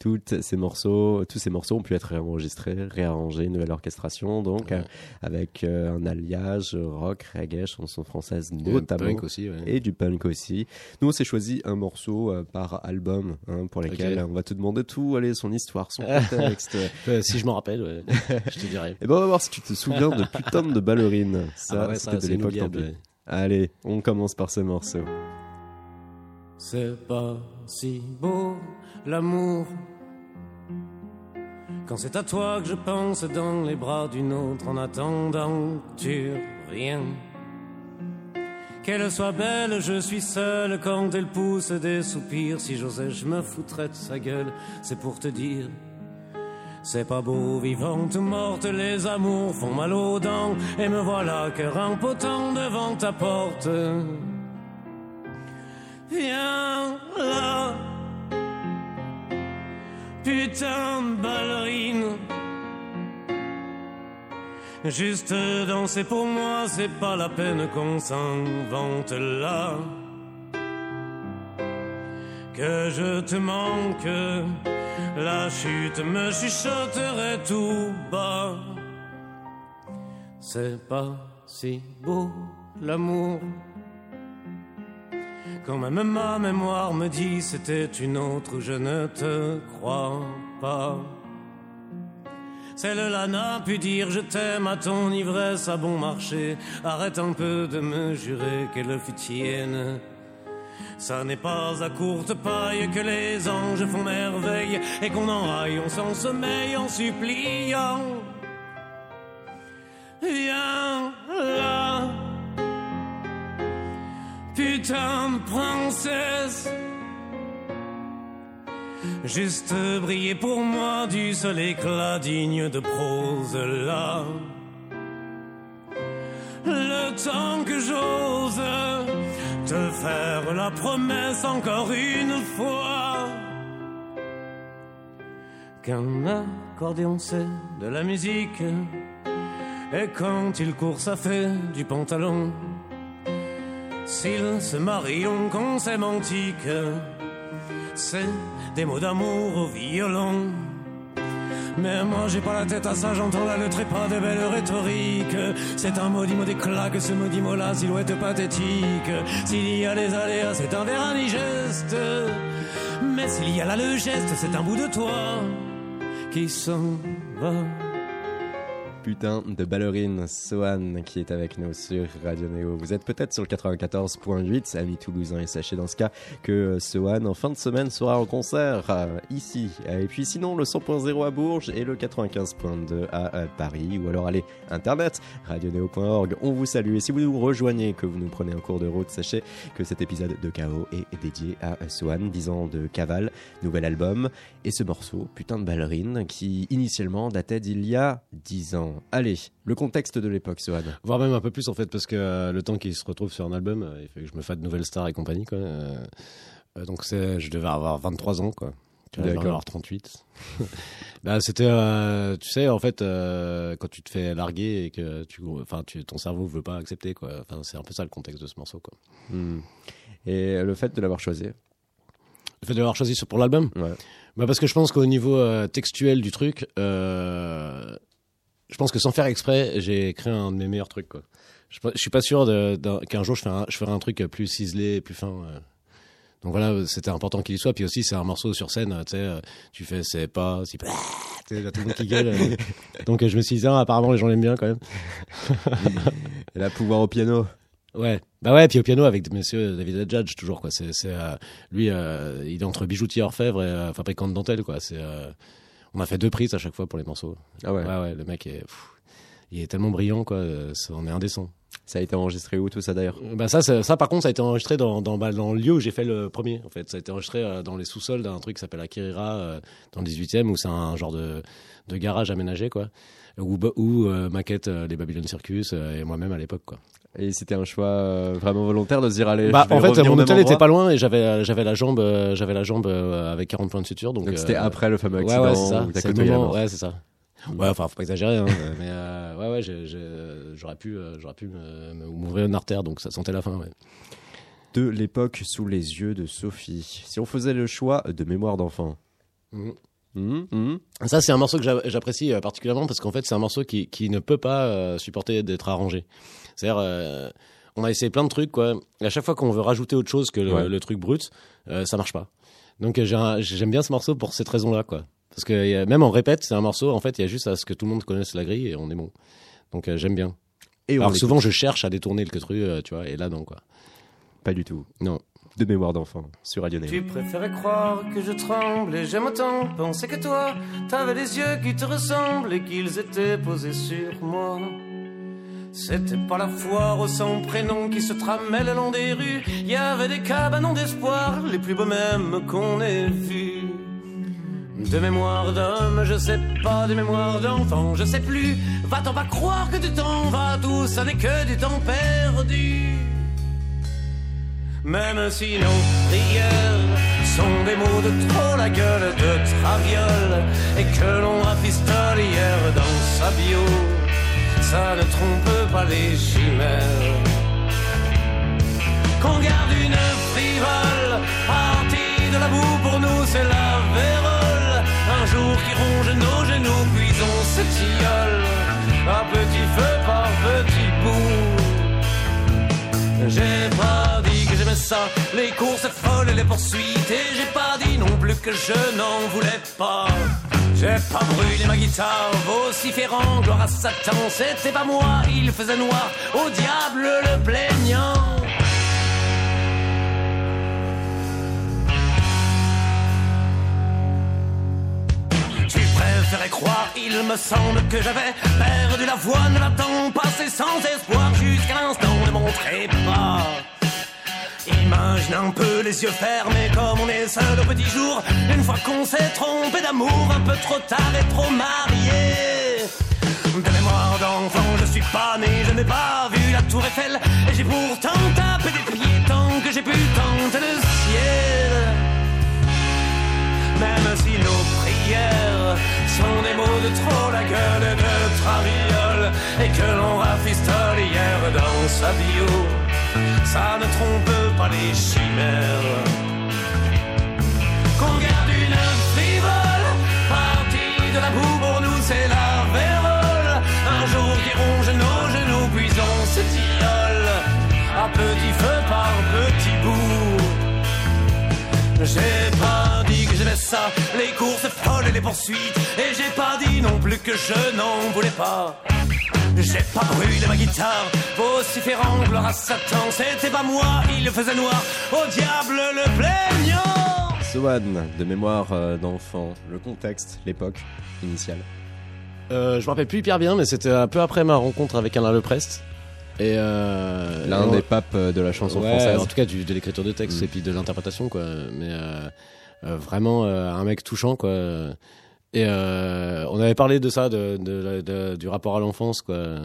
Tous ces morceaux, tous ces morceaux ont pu être réenregistrés, réarrangés, une nouvelle orchestration, donc Ouais. euh, avec euh, un alliage rock, reggae, chanson française notamment. punk aussi. Ouais. et du punk aussi. Nous, on s'est choisi un morceau euh, par album hein, pour lesquels Ok. on va te demander tout, allez, son histoire, son contexte. Euh, si je m'en rappelle, ouais, je te dirai. et ben, on va voir si tu te souviens de putain de ballerine. Ça, Ah bah ouais, c'était ça, de l'époque. Allez, on commence par ce morceau. C'est pas si beau l'amour quand c'est à toi que je pense dans les bras d'une autre en attendant tu reviennes. Qu'elle soit belle, je suis seul quand elle pousse des soupirs. Si j'osais, je me foutrais de sa gueule. C'est pour te dire. C'est pas beau, vivante ou morte, les amours font mal aux dents. Et me voilà, cœur impotent devant ta porte. Viens là, putain ballerine. Juste danser pour moi, c'est pas la peine qu'on s'invente là. Que je te manque, la chute me chuchoterait tout bas. C'est pas si beau l'amour. Quand même ma mémoire me dit c'était une autre, je ne te crois pas. Celle-là n'a pu dire je t'aime à ton ivresse à bon marché. Arrête un peu de me jurer qu'elle fut tienne. Ça n'est pas à courte paille que les anges font merveille et qu'on enraille, on s'en sommeille en suppliant. Viens là, putain princesse. Juste briller pour moi du seul éclat digne de prose là. Le temps que j'ose te faire la promesse encore une fois qu'un accordéon c'est de la musique et quand il court ça fait du pantalon. S'ils se marient, on qu'on s'aime antique. c'est des mots d'amour au violon. Mais moi j'ai pas la tête à ça, j'entends là le trépas de belles rhétoriques. C'est un maudit mot d'éclat que ce maudit mot là, silhouette pathétique. S'il y a des aléas, c'est un verre geste. Mais s'il y a là le geste, c'est un bout de toi qui s'en va putain de ballerine Sohan qui est avec nous sur Radio Néo. Vous êtes peut-être sur le 94.8, amis toulousains, et sachez dans ce cas que Sohan en fin de semaine sera en concert euh, ici. Et puis sinon, le 100.0 à Bourges et le 95.2 à euh, Paris, ou alors allez, internet, radionéo.org. On vous salue et si vous nous rejoignez, que vous nous prenez un cours de route, sachez que cet épisode de Chaos est dédié à Sohan, 10 ans de Caval, nouvel album, et ce morceau, putain de ballerine, qui initialement datait d'il y a 10 ans. Allez, le contexte de l'époque, Sohan. Voire même un peu plus en fait, parce que euh, le temps qu'il se retrouve sur un album, euh, il fait que je me fasse de nouvelles stars et compagnie. Quoi. Euh, donc je devais avoir 23 ans. quoi. Tu devais avoir 38. bah, c'était, tu sais, en fait, quand tu te fais larguer et que tu, enfin, tu, ton cerveau veut pas accepter, quoi. Enfin, c'est un peu ça le contexte de ce morceau, quoi. Hmm. Et le fait de l'avoir choisi? Le fait de l'avoir choisi pour l'album? Ouais. Bah parce que je pense qu'au niveau textuel du truc, je pense que sans faire exprès, j'ai créé un de mes meilleurs trucs. Quoi. Je, je suis pas sûr qu'un jour je, ferai un, je ferai un truc plus ciselé, plus fin. Euh. Donc voilà, c'était important qu'il y soit. Puis aussi, c'est un morceau sur scène, tu sais, euh, tu fais c'est pas, c'est pas, tout le monde qui gueule. Euh. Donc je me suis dit, ah, apparemment les gens l'aiment bien quand même. Et la pouvoir au piano. Ouais, bah ouais, puis au piano avec monsieur David Judge toujours quoi. C'est, c'est lui, il est entre bijoutier orfèvre et fabricant de dentelle quoi. C'est on a fait deux prises à chaque fois pour les morceaux. Ah ouais. ouais, le mec est, il est tellement brillant quoi, on est indécent. Ça a été enregistré où tout ça d'ailleurs? Bah ça, ça, par contre ça a été enregistré dans dans, bah, dans le lieu où j'ai fait le premier en fait. Ça a été enregistré euh, dans les sous-sols d'un truc qui s'appelle Akirira euh, dans le 18e où c'est un genre de de garage aménagé quoi. Où, où euh, maquette les Babylon Circus et moi-même à l'époque quoi. Et c'était un choix vraiment volontaire de se dire allez. Bah, je vais en fait, mon hôtel était pas loin et j'avais j'avais la jambe j'avais la jambe avec 40 points de suture donc. c'était après le fameux accident. Ouais, ouais c'est ça. C'est le moment, ouais, c'est ça. Ouais, enfin, faut pas exagérer, hein, mais euh, ouais, ouais, j'aurais pu, euh, j'aurais pu m'ouvrir une artère, donc ça sentait la fin. Ouais. De l'époque sous les yeux de Sophie. Si on faisait le choix de mémoire d'enfant. Mmh. Mmh, mmh. Ça, c'est un morceau que j'apprécie euh, particulièrement parce qu'en fait, c'est un morceau qui, qui ne peut pas supporter d'être arrangé. C'est-à-dire, on a essayé plein de trucs, quoi. Et à chaque fois qu'on veut rajouter autre chose que le, le truc brut, ça marche pas. Donc, j'aime bien ce morceau pour cette raison-là, quoi. Parce que même en répète, c'est un morceau, en fait, il y a juste à ce que tout le monde connaisse la grille et on est bon. Donc euh, j'aime bien. Et Alors souvent, je cherche à détourner le truc, euh, tu vois, et là, non, quoi. Pas du tout. Non. De mémoire d'enfant sur Radio Tu préférais croire que je tremble et j'aime autant penser que toi, t'avais les yeux qui te ressemblent et qu'ils étaient posés sur moi. C'était pas la foire son prénom qui se tramait le long des rues. Y avait des cabanons d'espoir, les plus beaux mêmes qu'on ait vus. De mémoire d'homme, je sais pas, de mémoire d'enfant, je sais plus. Va-t'en pas croire que du temps va, tout ça n'est que du temps perdu. Même si nos prières sont des mots de trop la gueule de traviole et que l'on rafistole hier dans sa bio, ça ne trompe pas les chimères. Qu'on garde une frivole, partie de la boue pour nous, c'est la vérole un jour qui ronge nos genoux, puis on se tilleul, à petit feu par petit bout. J'ai pas dit que j'aimais ça, les courses folles et les poursuites, et j'ai pas dit non plus que je n'en voulais pas. J'ai pas brûlé ma guitare, vociférant, gloire à Satan, c'était pas moi, il faisait noir, au diable le plaignant. préférais croire, il me semble que j'avais perdu la voix, ne l'attends passé sans espoir jusqu'à l'instant ne montrer pas. Imagine un peu les yeux fermés comme on est seul au petit jour, une fois qu'on s'est trompé d'amour, un peu trop tard et trop marié. De mémoire d'enfant, je suis pas né, je n'ai pas vu la tour Eiffel, et j'ai pourtant tapé des pieds tant que j'ai pu tenter le ciel. Même si nos prières sont des mots de trop la gueule de traviole et que l'on rafistole hier dans sa bio. Ça ne trompe chimères. Qu'on garde une frivole, partie de la boue pour nous c'est la vérole. Un jour qui ronge nos genoux, puis on se tiole à petit feu par petit bout. J'ai pas dit que j'aimais ça, les courses folles et les poursuites, et j'ai pas dit non plus que je n'en voulais pas. J'ai pas brûlé ma guitare, vociférant gloire à Satan. C'était pas moi, il le faisait noir, au diable le plaignant. Swan, de mémoire euh, d'enfant, le contexte, l'époque initiale. Euh, je me rappelle plus hyper bien, mais c'était un peu après ma rencontre avec Alain Leprest. Et euh, L'un et des papes euh, de la chanson ouais, française. En tout cas, du, de l'écriture de texte Mm. et puis de l'interprétation, quoi. Mais euh, euh, vraiment euh, un mec touchant, quoi. Et euh, on avait parlé de ça, de, de- de- du rapport à l'enfance, quoi.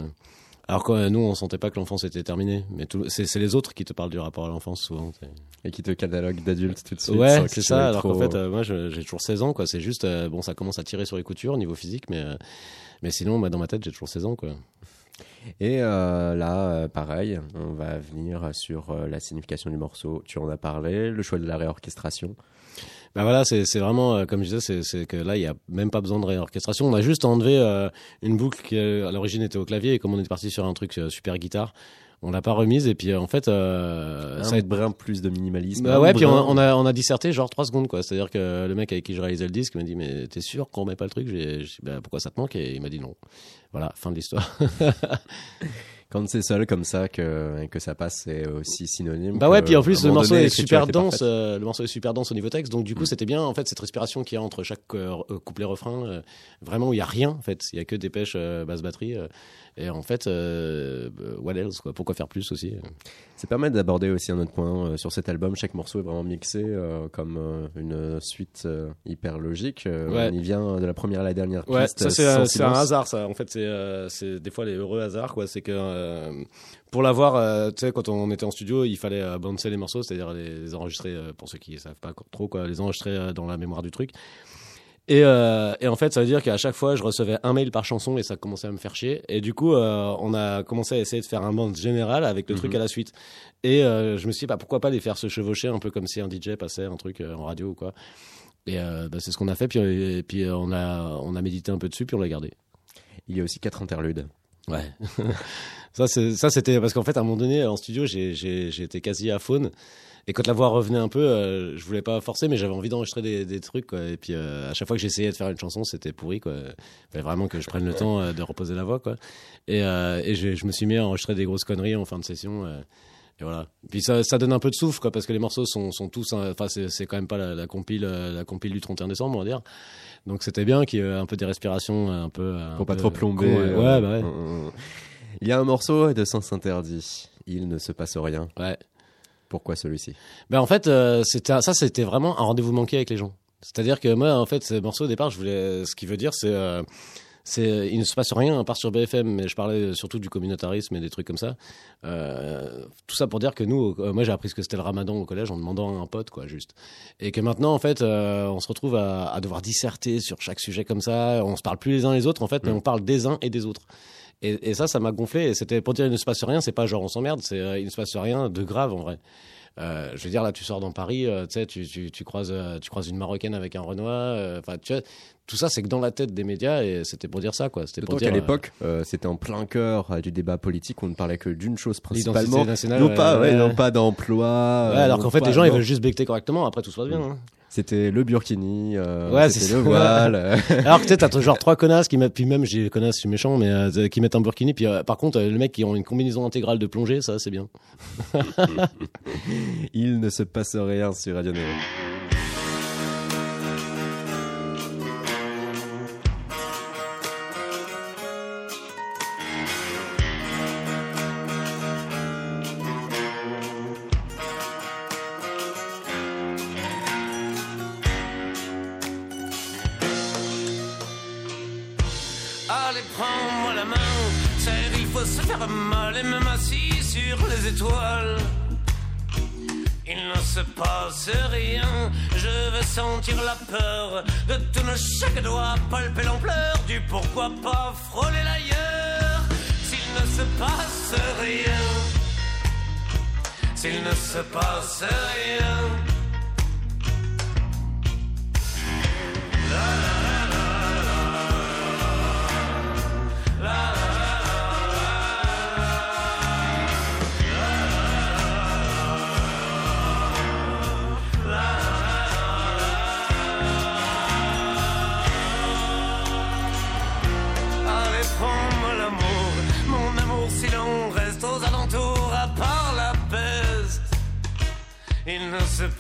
Alors que nous, on sentait pas que l'enfance était terminée. Mais c'est les autres qui te parlent du rapport à l'enfance, souvent. Et qui te catalogue d'adulte tout de suite. Ouais, c'est ça. Alors qu'en fait, euh, moi, j'ai toujours 16 ans, quoi. C'est juste, euh, bon, ça commence à tirer sur les coutures niveau physique, mais, euh, mais sinon, moi, dans ma tête, j'ai toujours 16 ans, quoi. Et là, pareil, on va venir sur la signification du morceau. Tu en as parlé, le choix de la réorchestration. Bah voilà, c'est c'est vraiment, euh, comme je disais, c'est- c'est que là, il y a même pas besoin de réorchestration. On a juste enlevé euh, une boucle qui, euh, à l'origine, était au clavier, et comme on est parti sur un truc euh, super guitare, on l'a pas remise, et puis euh, en fait, euh, un ça a été brin plus de minimalisme. Bah ouais, puis on, on a on a disserté genre trois secondes quoi. C'est-à-dire que le mec avec qui je réalisais le disque m'a dit mais t'es sûr qu'on met pas le truc? J'ai bah pourquoi ça te manque? Et il m'a dit non. Voilà, fin de l'histoire. Quand c'est seul comme ça que, que ça passe, c'est aussi synonyme. Bah ouais, puis en plus le morceau donné, est super dense. euh, le morceau est super dense au niveau texte, donc du coup Mm. c'était bien en fait cette respiration qu'il y a entre chaque euh, euh, couplet refrain. euh, vraiment où il y a rien en fait, il y a que des pêches euh, basse batterie. euh, et en fait, euh, what else quoi? Pourquoi faire plus aussi? Ça permet d'aborder aussi un autre point euh, sur cet album. Chaque morceau est vraiment mixé euh, comme euh, une suite euh, hyper logique. Ouais. On y vient de la première à la dernière piste. Ouais, ça c'est un, hasard ça. En fait, c'est des fois les heureux hasards quoi. C'est que pour l'avoir, euh, tu sais, quand on était en studio, il fallait euh, bouncer les morceaux, c'est-à-dire les, les enregistrer euh, pour ceux qui savent pas trop quoi, les enregistrer dans la mémoire du truc. Et, euh, et en fait, ça veut dire qu'à chaque fois, je recevais un mail par chanson et ça commençait à me faire chier. Et du coup, euh, on a commencé à essayer de faire un band général avec le Mhm. truc à la suite. Et euh, je me suis dit, bah, pourquoi pas les faire se chevaucher un peu comme si un DJ passait un truc euh, en radio ou quoi. Et euh, bah, c'est ce qu'on a fait. Puis, et puis euh, on a on a médité un peu dessus puis on l'a gardé. Il y a aussi quatre interludes. Ouais. ça, c'était parce qu'en fait, à un moment donné, en studio, été quasi à faune. Et quand la voix revenait un peu, euh, je voulais pas forcer, mais j'avais envie d'enregistrer des, des trucs. Quoi. Et puis, euh, à chaque fois que j'essayais de faire une chanson, c'était pourri. Quoi. Il fallait vraiment que je prenne le temps euh, de reposer la voix. Quoi. Et, euh, et je, je me suis mis à enregistrer des grosses conneries en fin de session. et voilà. Puis ça, ça donne un peu de souffle, quoi, parce que les morceaux sont, sont tous. hein, Enfin, c'est, quand même pas la, la compile, la compile du 31 décembre, on va dire. Donc c'était bien qu'il y ait un peu des respirations, un peu. un Pour pas trop plomber. con, ouais. euh, ouais, bah ouais. euh, Il y a un morceau de sens interdit. Il ne se passe rien. Ouais. Pourquoi celui-ci Ben en fait, euh, c'était ça, c'était vraiment un rendez-vous manqué avec les gens. C'est-à-dire que moi, en fait, ces morceaux au départ, je voulais, ce qui veut dire, c'est, euh, c'est, il ne se passe rien à part sur BFM, mais je parlais surtout du communautarisme et des trucs comme ça. Euh, tout ça pour dire que nous, euh, moi, j'ai appris ce que c'était le Ramadan au collège en demandant à un pote, quoi, juste. Et que maintenant, en fait, euh, on se retrouve à, à devoir disserter sur chaque sujet comme ça. On se parle plus les uns les autres, en fait, mais Mm. on parle des uns et des autres. Et, ça, ça m'a gonflé. Et c'était pour dire il ne se passe rien. C'est pas genre on s'emmerde. C'est euh, il ne se passe rien de grave en vrai. Euh, je veux dire là, tu sors dans Paris, euh, tu tu, tu, croises, euh, tu croises une marocaine avec un Renoir. Enfin, tu vois, tout ça, c'est que dans la tête des médias et c'était pour dire ça, quoi. C'était pour dire qu'à euh, l'époque, euh, c'était en plein cœur euh, du débat politique. On ne parlait que d'une chose principalement. nationale. Non ouais, pas, ouais, ouais. non pas d'emploi. Ouais, euh, alors qu'en fait, les gens, ils veulent juste becter correctement. Après, tout se passe bien. hein. C'était le burkini, euh, Ouais, c'était c'est le voile. Alors que tu sais, t'as genre trois connasses qui mettent, puis même, j'ai connasse, je suis méchant, mais euh, qui mettent un burkini. Puis euh, par contre, le mec qui ont une combinaison intégrale de plongée, ça, c'est bien. Il ne se passe rien sur Radio Néo. Sentir la peur de tourner chaque doigt, palper l'ampleur du pourquoi pas frôler l'ailleurs. S'il ne se passe rien, s'il ne se passe rien.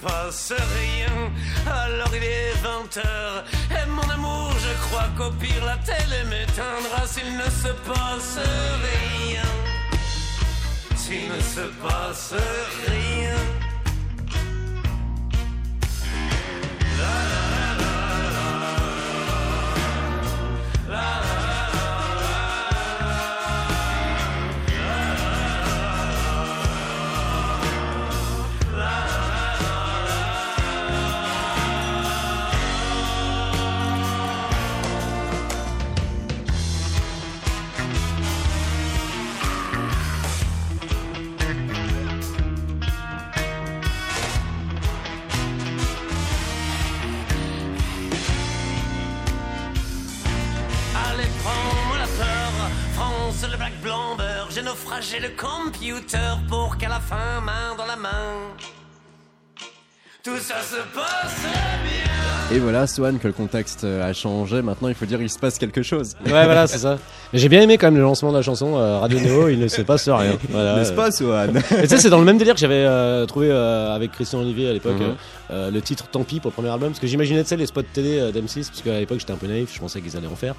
Passe rien. Alors il est 20 heures, et mon amour, je crois qu'au pire la télé m'éteindra s'il ne se passe rien. S'il ne se passe rien. J'ai le computer pour qu'à la fin, main dans la main, tout ça se passe bien. Et voilà, Swan, que le contexte a changé. Maintenant, il faut dire il se passe quelque chose. Ouais, voilà, c'est ça. Mais j'ai bien aimé quand même le lancement de la chanson euh, Radio Néo, il ne se passe rien. Voilà. N'est-ce pas, Swan? Et tu sais, c'est dans le même délire que j'avais euh, trouvé euh, avec Christian Olivier à l'époque Mhm. le titre Tant pis pour le premier album. Parce que j'imaginais, tu sais, les spots télé euh, d'M6, parce qu'à l'époque j'étais un peu naïf, je pensais qu'ils allaient en faire.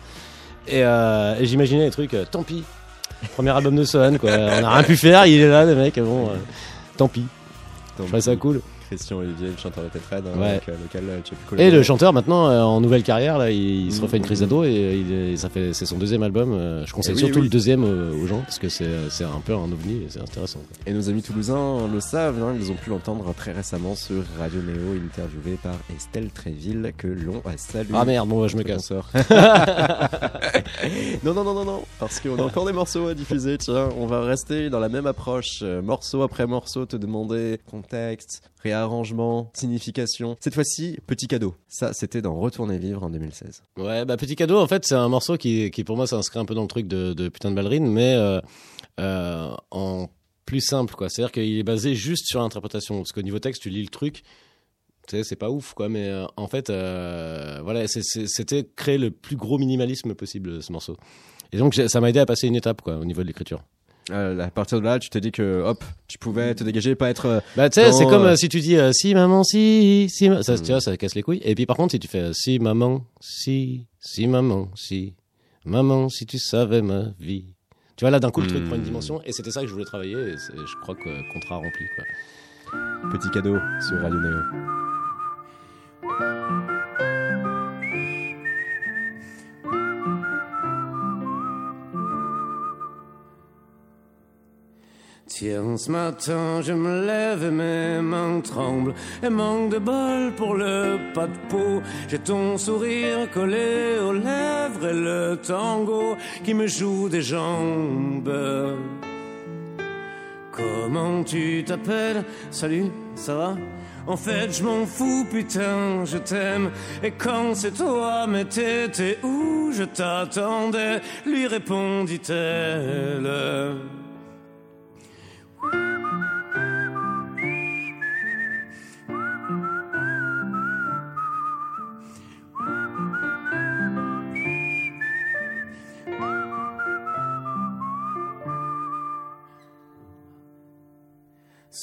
Et, euh, et j'imaginais les trucs, euh, tant pis. Premier album de Sohan, quoi. On n'a rien pu faire, il est là, le mec, bon, euh, tant pis. Je trouvais ça cool. Christian Olivier, le chanteur de hein, Ouais. Et le chanteur maintenant euh, en nouvelle carrière là, il, il se Mhm. refait une crise d'ado et euh, il ça fait c'est son deuxième album. euh, je conseille Eh oui, surtout oui. le deuxième aux gens parce que c'est c'est un peu un ovni et c'est intéressant. quoi. Et nos amis toulousains le savent, hein, ils ont pu l'entendre très récemment sur Radio Néo, interviewé par Estelle Tréville, que l'on salue. Ah merde, bon je me casse. non, non, non, non, non, parce qu'on a encore des morceaux à diffuser. Tiens, on va rester dans la même approche, morceau après morceau, te demander contexte, réarrangement, signification. Cette fois-ci, petit cadeau. Ça, c'était dans Retourner vivre en 2016. Ouais, bah petit cadeau en fait c'est un morceau qui, qui pour moi s'inscrit un peu dans le truc de, putain de ballerine mais euh, euh, en plus simple quoi. C'est-à-dire qu'il est basé juste sur l'interprétation parce qu'au niveau texte tu lis le truc. Tu sais, c'est pas ouf, quoi, mais euh, en fait, voilà, c'était créer le plus gros minimalisme possible, ce morceau. Et donc, ça m'a aidé à passer une étape, quoi, au niveau de l'écriture. Euh, à partir de là, tu t'es dit que, hop, tu pouvais te dégager, pas être. euh, Bah, tu sais, c'est comme euh, si tu dis euh, si maman, si, si, ma- ça, Hmm. tu vois, ça casse les couilles. Et puis par contre, si tu fais euh, si maman, si, si maman, si, maman, si tu savais ma vie. Tu vois, là, d'un coup, le truc Hmm. prend une dimension. Et c'était ça que je voulais travailler. Et c'est- je crois que contrat rempli, quoi. Petit cadeau sur Radio Néo. Tiens, ce matin, je me lève et mes mains tremblent. Et manque de bol pour le pas de peau. J'ai ton sourire collé aux lèvres et le tango qui me joue des jambes. Comment tu t'appelles? Salut, ça va? En fait, je m'en fous, putain, je t'aime. Et quand c'est toi, mais t'étais où? Je t'attendais, lui répondit-elle.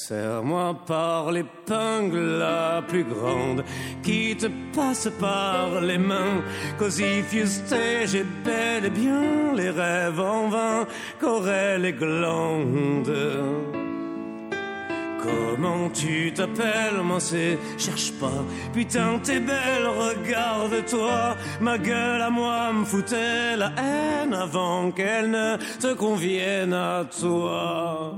Serre-moi par l'épingle la plus grande qui te passe par les mains. You stay, j'ai bel et bien les rêves en vain qu'auraient les glandes. Comment tu t'appelles Moi c'est cherche pas. Putain t'es belle, regarde-toi. Ma gueule à moi me foutait la haine avant qu'elle ne te convienne à toi.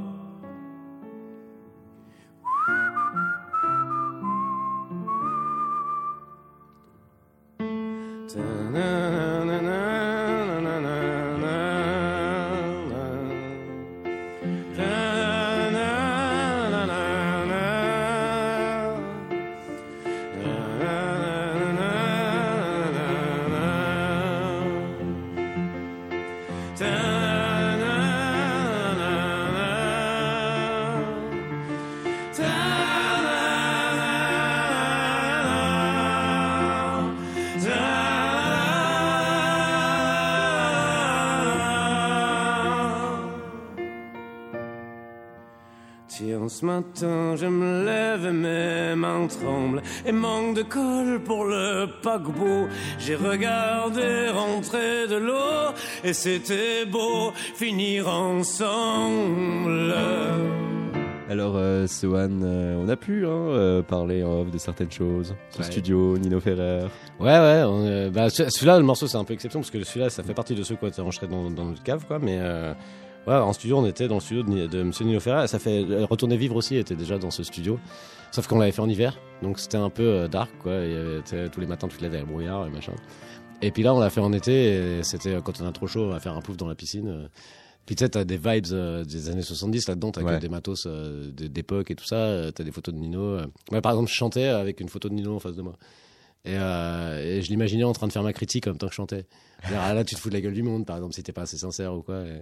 Matin, je me lève et mes mains tremblent et manque de colle pour le paquebot. J'ai regardé rentrer de l'eau et c'était beau finir ensemble. Alors, euh, Sohan, euh, on a pu hein, euh, parler en off de certaines choses. Ce Ouais. studio, Nino Ferrer. Ouais, ouais. on, euh, bah, ce- celui-là, le morceau, c'est un peu exception parce que celui-là, ça fait partie de ceux qui ont été enregistrés dans, dans notre cave, quoi. Mais euh, ouais, en studio, on était dans le studio de, de Monsieur Nino Ferrer. Ça fait euh, Retourner vivre aussi était déjà dans ce studio. Sauf qu'on l'avait fait en hiver, donc c'était un peu euh, dark, quoi. Il y avait, tous les matins, tu te lèves avec le brouillard et machin. Et puis là, on l'a fait en été. Et c'était euh, quand on a trop chaud, on va faire un pouf dans la piscine. euh. Puis tu sais, t'as des vibes euh, des années 70 là-dedans, t'as que Ouais. des matos euh, d- d'époque et tout ça, euh, t'as des photos de Nino. euh. Moi, par exemple, je chantais avec une photo de Nino en face de moi. Et, euh, et je l'imaginais en train de faire ma critique en même temps que je chantais. C'est-à-dire, ah, là, tu te fous de la gueule du monde, par exemple, si t'es pas assez sincère ou quoi. Et,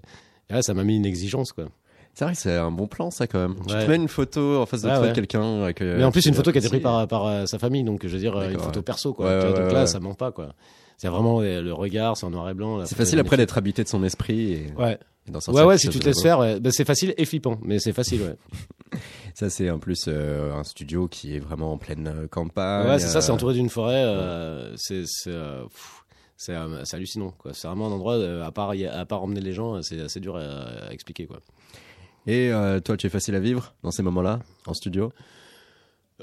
là, ça m'a mis une exigence, quoi. C'est vrai que c'est un bon plan, ça, quand même. Tu Ouais. te mets une photo en face de Ouais, toi ouais. de quelqu'un. avec, Mais en plus, une photo qui a été prise par, par euh, sa famille, donc je veux dire, euh, une photo perso, quoi. Vois, donc là, ça ment pas, quoi. C'est vraiment le regard, c'est en noir et blanc. C'est facile après d'être habité de son esprit et, Ouais, et ouais, ouais, si tu te laisses faire, ouais. Ben, c'est facile et flippant, mais c'est facile, ouais. Ça, c'est en plus euh, un studio qui est vraiment en pleine campagne. ouais, c'est ça, c'est entouré d'une forêt, euh, c'est, c'est, euh, c'est hallucinant. C'est vraiment un endroit, euh, à part, à part emmener les gens, c'est assez dur à, à expliquer, quoi. Et euh, toi, tu es facile à vivre dans ces moments-là, en studio?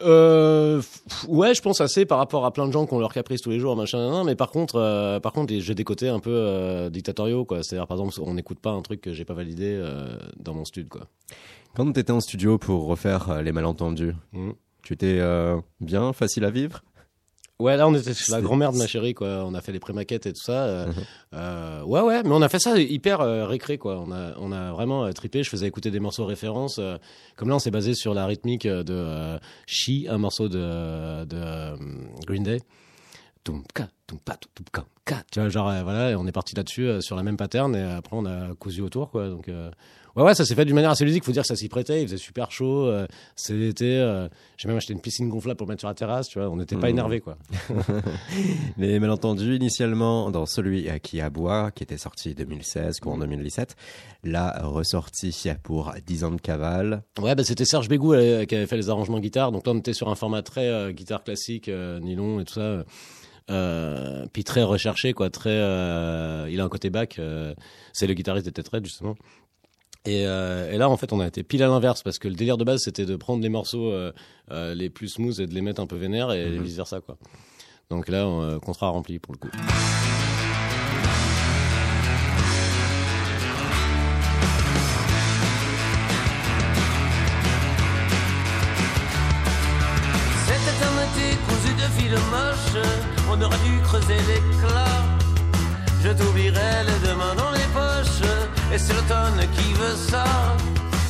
Euh, ouais, je pense assez par rapport à plein de gens qui ont leur caprice tous les jours, machin, mais par contre, euh, par contre, j'ai des côtés un peu euh, dictatoriaux, quoi. C'est-à-dire, par exemple, on n'écoute pas un truc que j'ai pas validé euh, dans mon studio, quoi. Quand tu étais en studio pour refaire euh, Les Malentendus, Mhm. tu étais euh, bien, facile à vivre? Ouais, là, on était chez la grand-mère de ma chérie, quoi. On a fait les pré-maquettes et tout ça. euh, Mhm. euh, ouais, ouais, mais on a fait ça hyper euh, récré, quoi. On a, on a vraiment euh, trippé. Je faisais écouter des morceaux références. comme là, on s'est basé sur la rythmique de She, un morceau de, de Green Day. Tu vois, genre, voilà, et on est parti là-dessus sur la même pattern et après, on a cousu autour, quoi. Donc, ouais, ouais, ça s'est fait d'une manière assez ludique. Faut dire que ça s'y prêtait. Il faisait super chaud. euh, l'été. euh, J'ai même acheté une piscine gonflable pour mettre sur la terrasse, tu vois. On n'était pas Mhm. énervé, quoi. Les Malentendus, initialement, dans celui à qui à bois, qui était sorti 2016, courant 2017, là, ressorti pour 10 ans de cavale. Ouais, bah, c'était Serge Bégou euh, qui avait fait les arrangements guitare. Donc là, on était sur un format très euh, guitare classique, euh, nylon et tout ça. Euh, puis très recherché, quoi. Très, euh, il a un côté back. euh, c'est le guitariste de Tetraed, justement. Et, euh, et là, en fait, on a été pile à l'inverse parce que le délire de base, c'était de prendre les morceaux euh, euh, les plus smooth et de les mettre un peu vénères et Mhm. vice versa, quoi. Donc là, on, euh, contrat rempli pour le coup. C'était un été cousu de fil moche, on aurait dû creuser l'éclat. Je t'oublierai les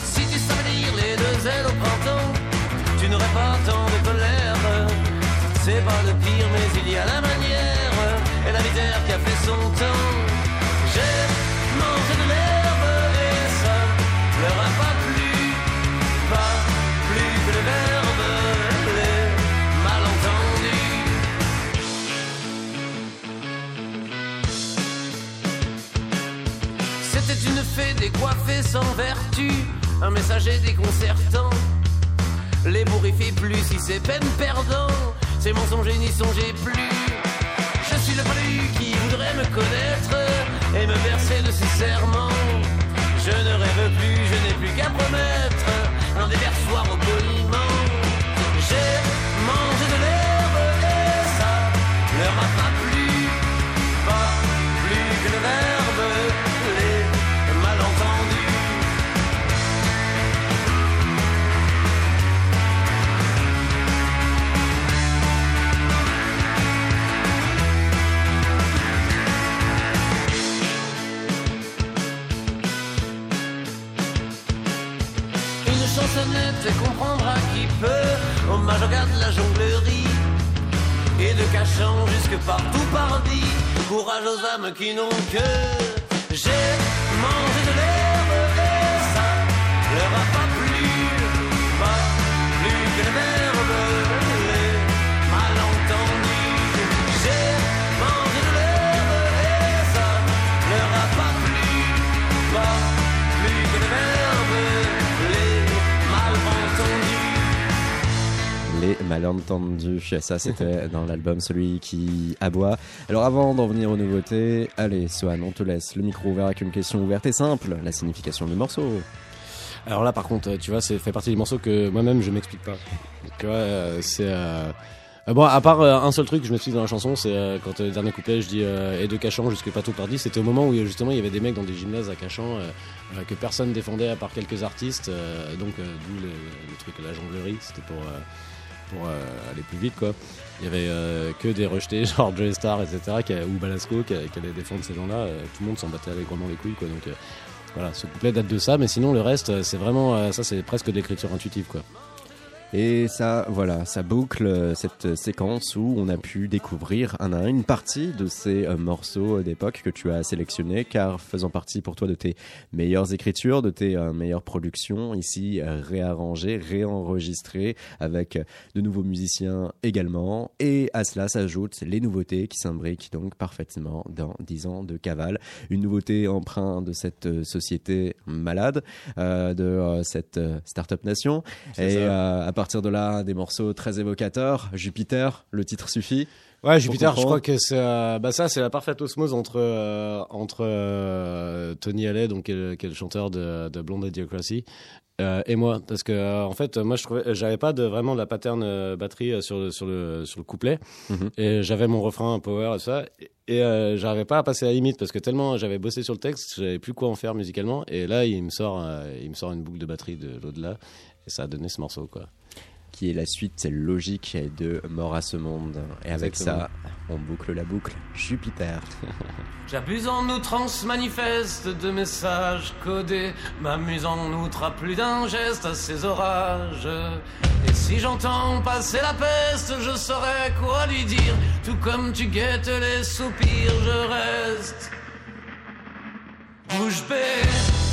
Si tu savais lire les deux ailes au printemps, tu n'aurais pas tant de colère. C'est pas le pire, mais il y a la manière, et la misère qui a fait son temps. Sans vertu, un messager déconcertant. Les bourrifient plus si c'est peine perdant, ces mensongers n'y songez plus. Je suis le palu qui voudrait me connaître et me verser de ses serments. Je ne rêve plus, je n'ai plus qu'à promettre un déversoir au chansonnette comprendra qui peut. Hommage au la jonglerie. Et de cachant jusque partout pardi. Courage aux âmes qui n'ont que. J'ai mangé Les malentendus. Ça, c'était dans l'album Celui qui aboie. Alors, avant d'en venir aux nouveautés, allez, Swan, on te laisse le micro ouvert avec une question ouverte et simple. La signification du morceau. Alors là, par contre, tu vois, c'est fait partie des morceaux que moi-même je m'explique pas. Tu vois, euh, c'est. Euh, euh, bon, à part un seul truc que je m'explique dans la chanson, c'est quand le dernier couplet, je dis et de Cachan jusque pas tout parti. C'était au moment où justement il y avait des mecs dans des gymnases à Cachan que personne défendait à part quelques artistes. donc, d'où le, le, truc, la jonglerie, c'était pour pour aller plus vite quoi. Il y avait que des rejetés genre Joey Star etc qui, ou Balasco qui, qui allaient défendre ces gens-là. tout le monde s'en battait allègrement les couilles quoi. Donc voilà, ce couplet date de ça, mais sinon le reste, c'est vraiment, euh, ça c'est presque d'écriture intuitive quoi. Et ça, voilà, ça boucle euh, cette séquence où on a pu découvrir un à un une partie de ces euh, morceaux d'époque que tu as sélectionnés, car faisant partie pour toi de tes meilleures écritures, de tes euh, meilleures productions, ici réarrangées, réenregistrées avec de nouveaux musiciens également. Et à cela s'ajoutent les nouveautés qui s'imbriquent donc parfaitement dans 10 ans de cavale. Une nouveauté empreinte de cette société malade, de cette start-up nation. Et partir de là, des morceaux très évocateurs. Jupiter, le titre suffit. Ouais, Jupiter, je crois que c'est euh, bah ça, c'est la parfaite osmose entre euh, entre euh, Tony Haley, donc qui est le, chanteur de, de Blonde Idiocracy, et moi, parce que en fait, moi, je trouvais, j'avais pas de vraiment de la pattern batterie sur le sur le sur le couplet, mhm. et j'avais mon refrain power et ça, et, j'arrivais pas à passer à la limite parce que tellement j'avais bossé sur le texte, j'avais plus quoi en faire musicalement, et là, il me sort il me sort une boucle de batterie de l'au-delà, et ça a donné ce morceau quoi qui est la suite logique de Mort à ce monde. Et avec ça, on boucle la boucle Jupiter. J'abuse en outrance manifeste de messages codés, m'amuse en outre à plus d'un geste à ces orages. Et si j'entends passer la peste, je saurais quoi lui dire, tout comme tu guettes les soupirs, je reste bouche bée.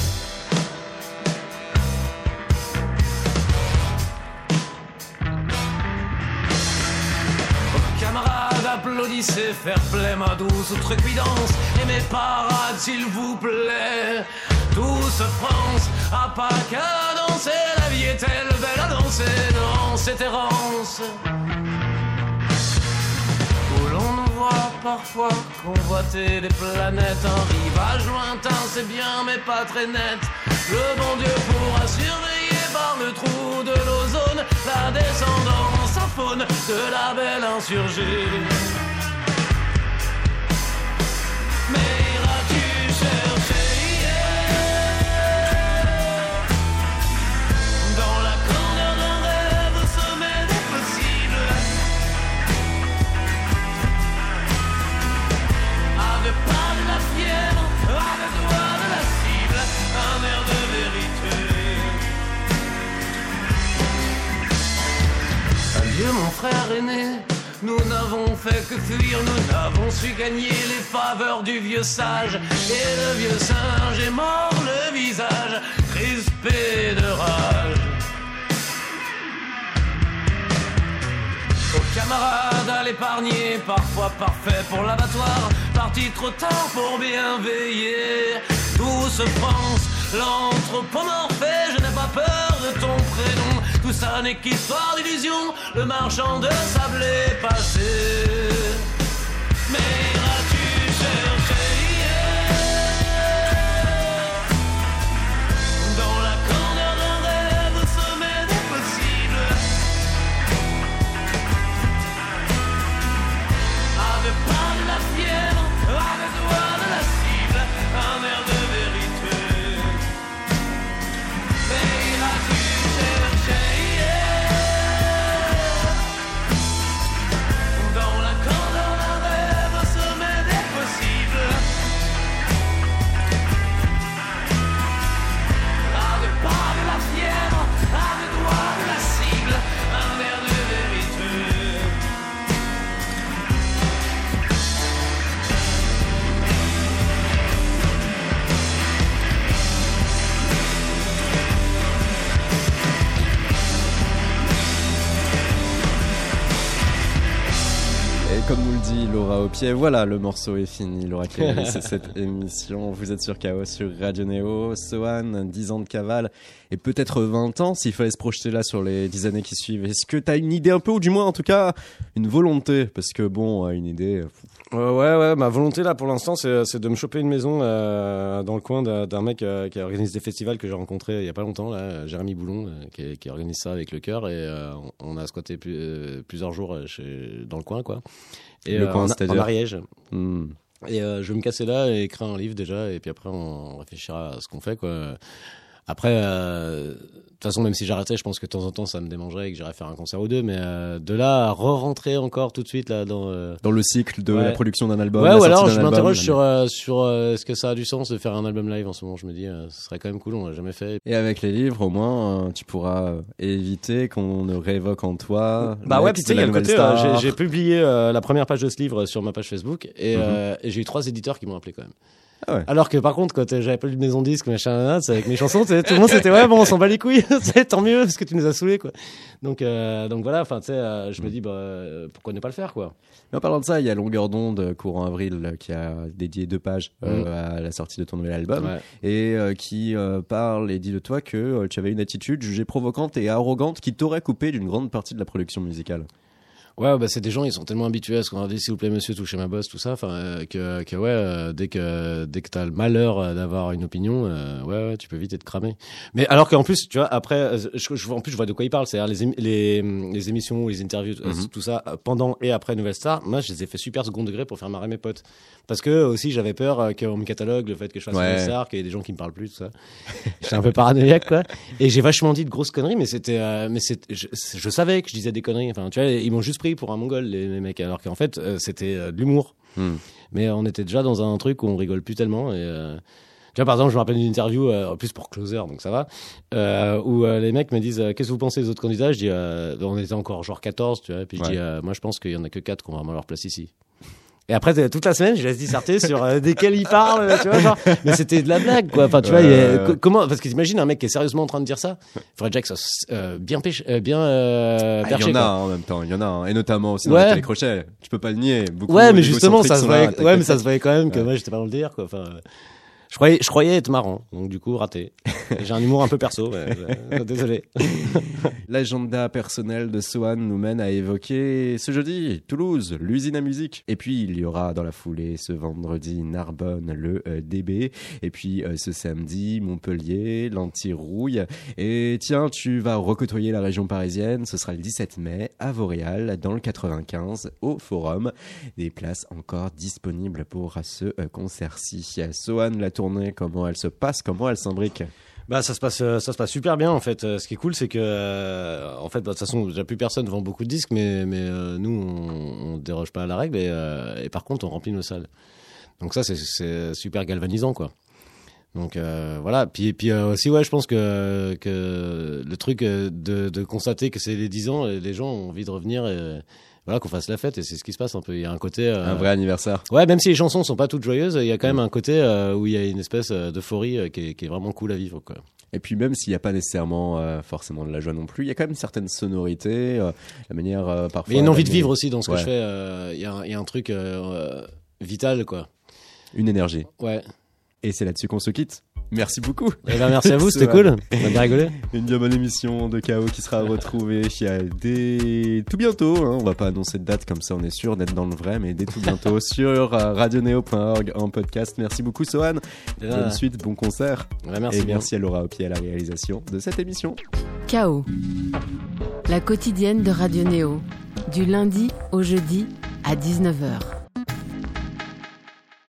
Applaudissez, fair play, ma douce outrecuidance, et mes parades, s'il vous plaît. Douce France, à pas qu'à danser, la vie est-elle belle à danser. Dans cette errance. Où l'on voit parfois convoiter les planètes, un rivage lointain, c'est bien, mais pas très net. Le bon Dieu pourra surveiller le trou de l'ozone la descendance faune de la belle insurgée. Mon frère aîné. Nous n'avons fait que fuir, nous n'avons su gagner les faveurs du vieux sage. Et le vieux singe est mort, le visage crispé de rage. Aux camarades à l'épargner, parfois parfait pour l'abattoir, parti trop tard pour bien veiller. Douce France, l'anthropomorphée, je n'ai pas peur de ton prénom. Tout ça n'est qu'histoire d'illusion, le marchand de sable est passé. Au pied, voilà, le morceau est fini. Laura a réalisé cette émission. Vous êtes sur Chaos sur Radio Néo. Sohan, 10 ans de cavale et peut-être 20 ans s'il fallait se projeter là sur les 10 années qui suivent. Est-ce que tu as une idée un peu, ou du moins en tout cas une volonté? Parce que bon, une idée. Euh, ouais, ouais, ma volonté là pour l'instant c'est de me choper une maison euh, dans le coin d'un mec euh, qui organise des festivals que j'ai rencontré il y a pas longtemps, là, Jérémy Boulon, qui, qui, organise ça avec le cœur et on a squatté plusieurs jours chez, dans le coin quoi. Et le coin, en, en Ariège. Hmm. Et je vais me casser là et écrire un livre déjà et puis après on réfléchira à ce qu'on fait quoi. Après, euh, de toute façon, même si j'arrêtais, je pense que de temps en temps, ça me démangerait et que j'irais faire un concert ou deux. Mais euh, de là à re-rentrer encore tout de suite là dans euh, dans le cycle de la production d'un album. Ouais, ou alors je m'interroge sur sur est-ce que ça a du sens de faire un album live en ce moment? Je me dis, ce serait quand même cool. On l'a jamais fait. Et avec les livres, au moins, tu pourras éviter qu'on ne réévoque en toi. Bah ouais, puis tu sais, il y a le côté. j'ai publié la première page de ce livre sur ma page Facebook et, mhm. et j'ai eu trois éditeurs qui m'ont appelé quand même. Ah Alors que par contre, quand j'avais pas lu de maison disque, machin, avec mes chansons, tout le monde c'était ouais, bon, on s'en bat les couilles, tant mieux parce que tu nous as saoulés, quoi. Donc, euh, donc voilà, enfin, tu sais, euh, je me dis, bah, pourquoi ne pas le faire, quoi. Mais en parlant de ça, il y a Longueur d'onde, courant avril, qui a dédié deux pages euh, mm. à la sortie de ton nouvel album et qui parle et dit de toi que tu avais une attitude jugée provocante et arrogante qui t'aurait coupé d'une grande partie de la production musicale. Ouais, bah c'est des gens, ils sont tellement habitués à ce qu'on leur dit s'il vous plaît monsieur, touchez ma bosse, tout ça, enfin euh, que, que ouais, euh, dès que dès que t'as le malheur euh, d'avoir une opinion, ouais, ouais, tu peux vite être cramé. Mais alors qu'en plus, tu vois, après, je, en plus je vois de quoi ils parlent, c'est-à-dire les, les, les émissions, les interviews, mhm. tout ça, pendant et après Nouvelle Star, moi je les ai fait super second degré pour faire marrer mes potes, parce que aussi j'avais peur qu'on me catalogue le fait que je fasse Nouvelle Star, qu'il y ait des gens qui me parlent plus, tout ça. J'étais un peu paranoïaque quoi, et j'ai vachement dit de grosses conneries, mais c'était, mais c'est, je, je, savais que je disais des conneries, enfin tu vois, ils m'ont juste pour un mongol, les, mecs, alors qu'en fait, euh, c'était euh, de l'humour. Hmm. Mais on était déjà dans un truc où on rigole plus tellement. Et, euh, tu vois, par exemple, je me rappelle d'une interview, en plus pour Closer, donc ça va, où les mecs me disent Qu'est-ce que vous pensez des autres candidats? Je dis On était encore genre 14, tu vois, et puis je dis Moi, je pense qu'il y en a que 4 qui ont vraiment leur place ici. Et après, toute la semaine, je laisse disserter sur euh, desquels il parle, tu vois, genre. Mais c'était de la blague, quoi. Enfin, tu vois, comment, parce que t'imagines un mec qui est sérieusement en train de dire ça. Il faudrait déjà que ça euh, bien pêche, euh, bien, euh, ah, Il y en a, en même temps, il y en a, et notamment aussi dans les crochets. Tu peux pas le nier. Beaucoup ouais, mais justement, ça se voyait, ouais, mais ça se voyait quand même que moi, j'étais pas dans le délire, quoi. Enfin, je croyais, je croyais être marrant, donc du coup raté. J'ai un humour un peu perso, mais, désolé. L'agenda personnel de Swan nous mène à évoquer ce jeudi Toulouse, l'usine à musique. Et puis il y aura dans la foulée ce vendredi Narbonne, le euh, DB. Et puis euh, ce samedi Montpellier, l'Anti-Rouille. Et tiens, tu vas recôtoyer la région parisienne. Ce sera le 17 mai à Vauréal, dans le 95, au Forum. Des places encore disponibles pour ce euh, concert-ci. Swan, la comment elle se passe, comment elle s'imbrique bah ça se passe ça se passe super bien en fait. Euh, ce qui est cool c'est que euh, en fait bah, de toute façon déjà plus personne vend beaucoup de disques mais mais euh, nous on, on, déroge pas à la règle et, et, par contre on remplit nos salles. Donc ça c'est super galvanisant quoi. Donc voilà, puis puis aussi ouais, je pense que que le truc de, de constater que c'est les 10 ans, les gens ont envie de revenir et, voilà qu'on fasse la fête et c'est ce qui se passe un peu il y a un côté euh, un vrai anniversaire ouais même si les chansons sont pas toutes joyeuses il y a quand même un côté euh, où il y a une espèce euh, d'euphorie qui, qui, est vraiment cool à vivre quoi et puis même s'il n'y a pas nécessairement forcément de la joie non plus, il y a quand même une certaine sonorité, la manière parfois. Mais il y a une envie de vivre aussi dans ce que je fais. Il y, y, a un truc vital quoi. Une énergie. Ouais. Et c'est là-dessus qu'on se quitte. Merci beaucoup. Eh ben, merci à vous, c'était cool. On a bien rigolé. Une bien bonne émission de Chaos qui sera retrouvée dès tout bientôt. Hein. On va pas annoncer de date comme ça, on est sûr d'être dans le vrai, mais dès tout bientôt sur euh, radioneo.org en podcast. Merci beaucoup, Sohan. Bonne suite, bon concert. merci. Et merci à Laura Opier à la réalisation de cette émission. Chaos, la quotidienne de Radio Néo, du lundi au jeudi à 19h.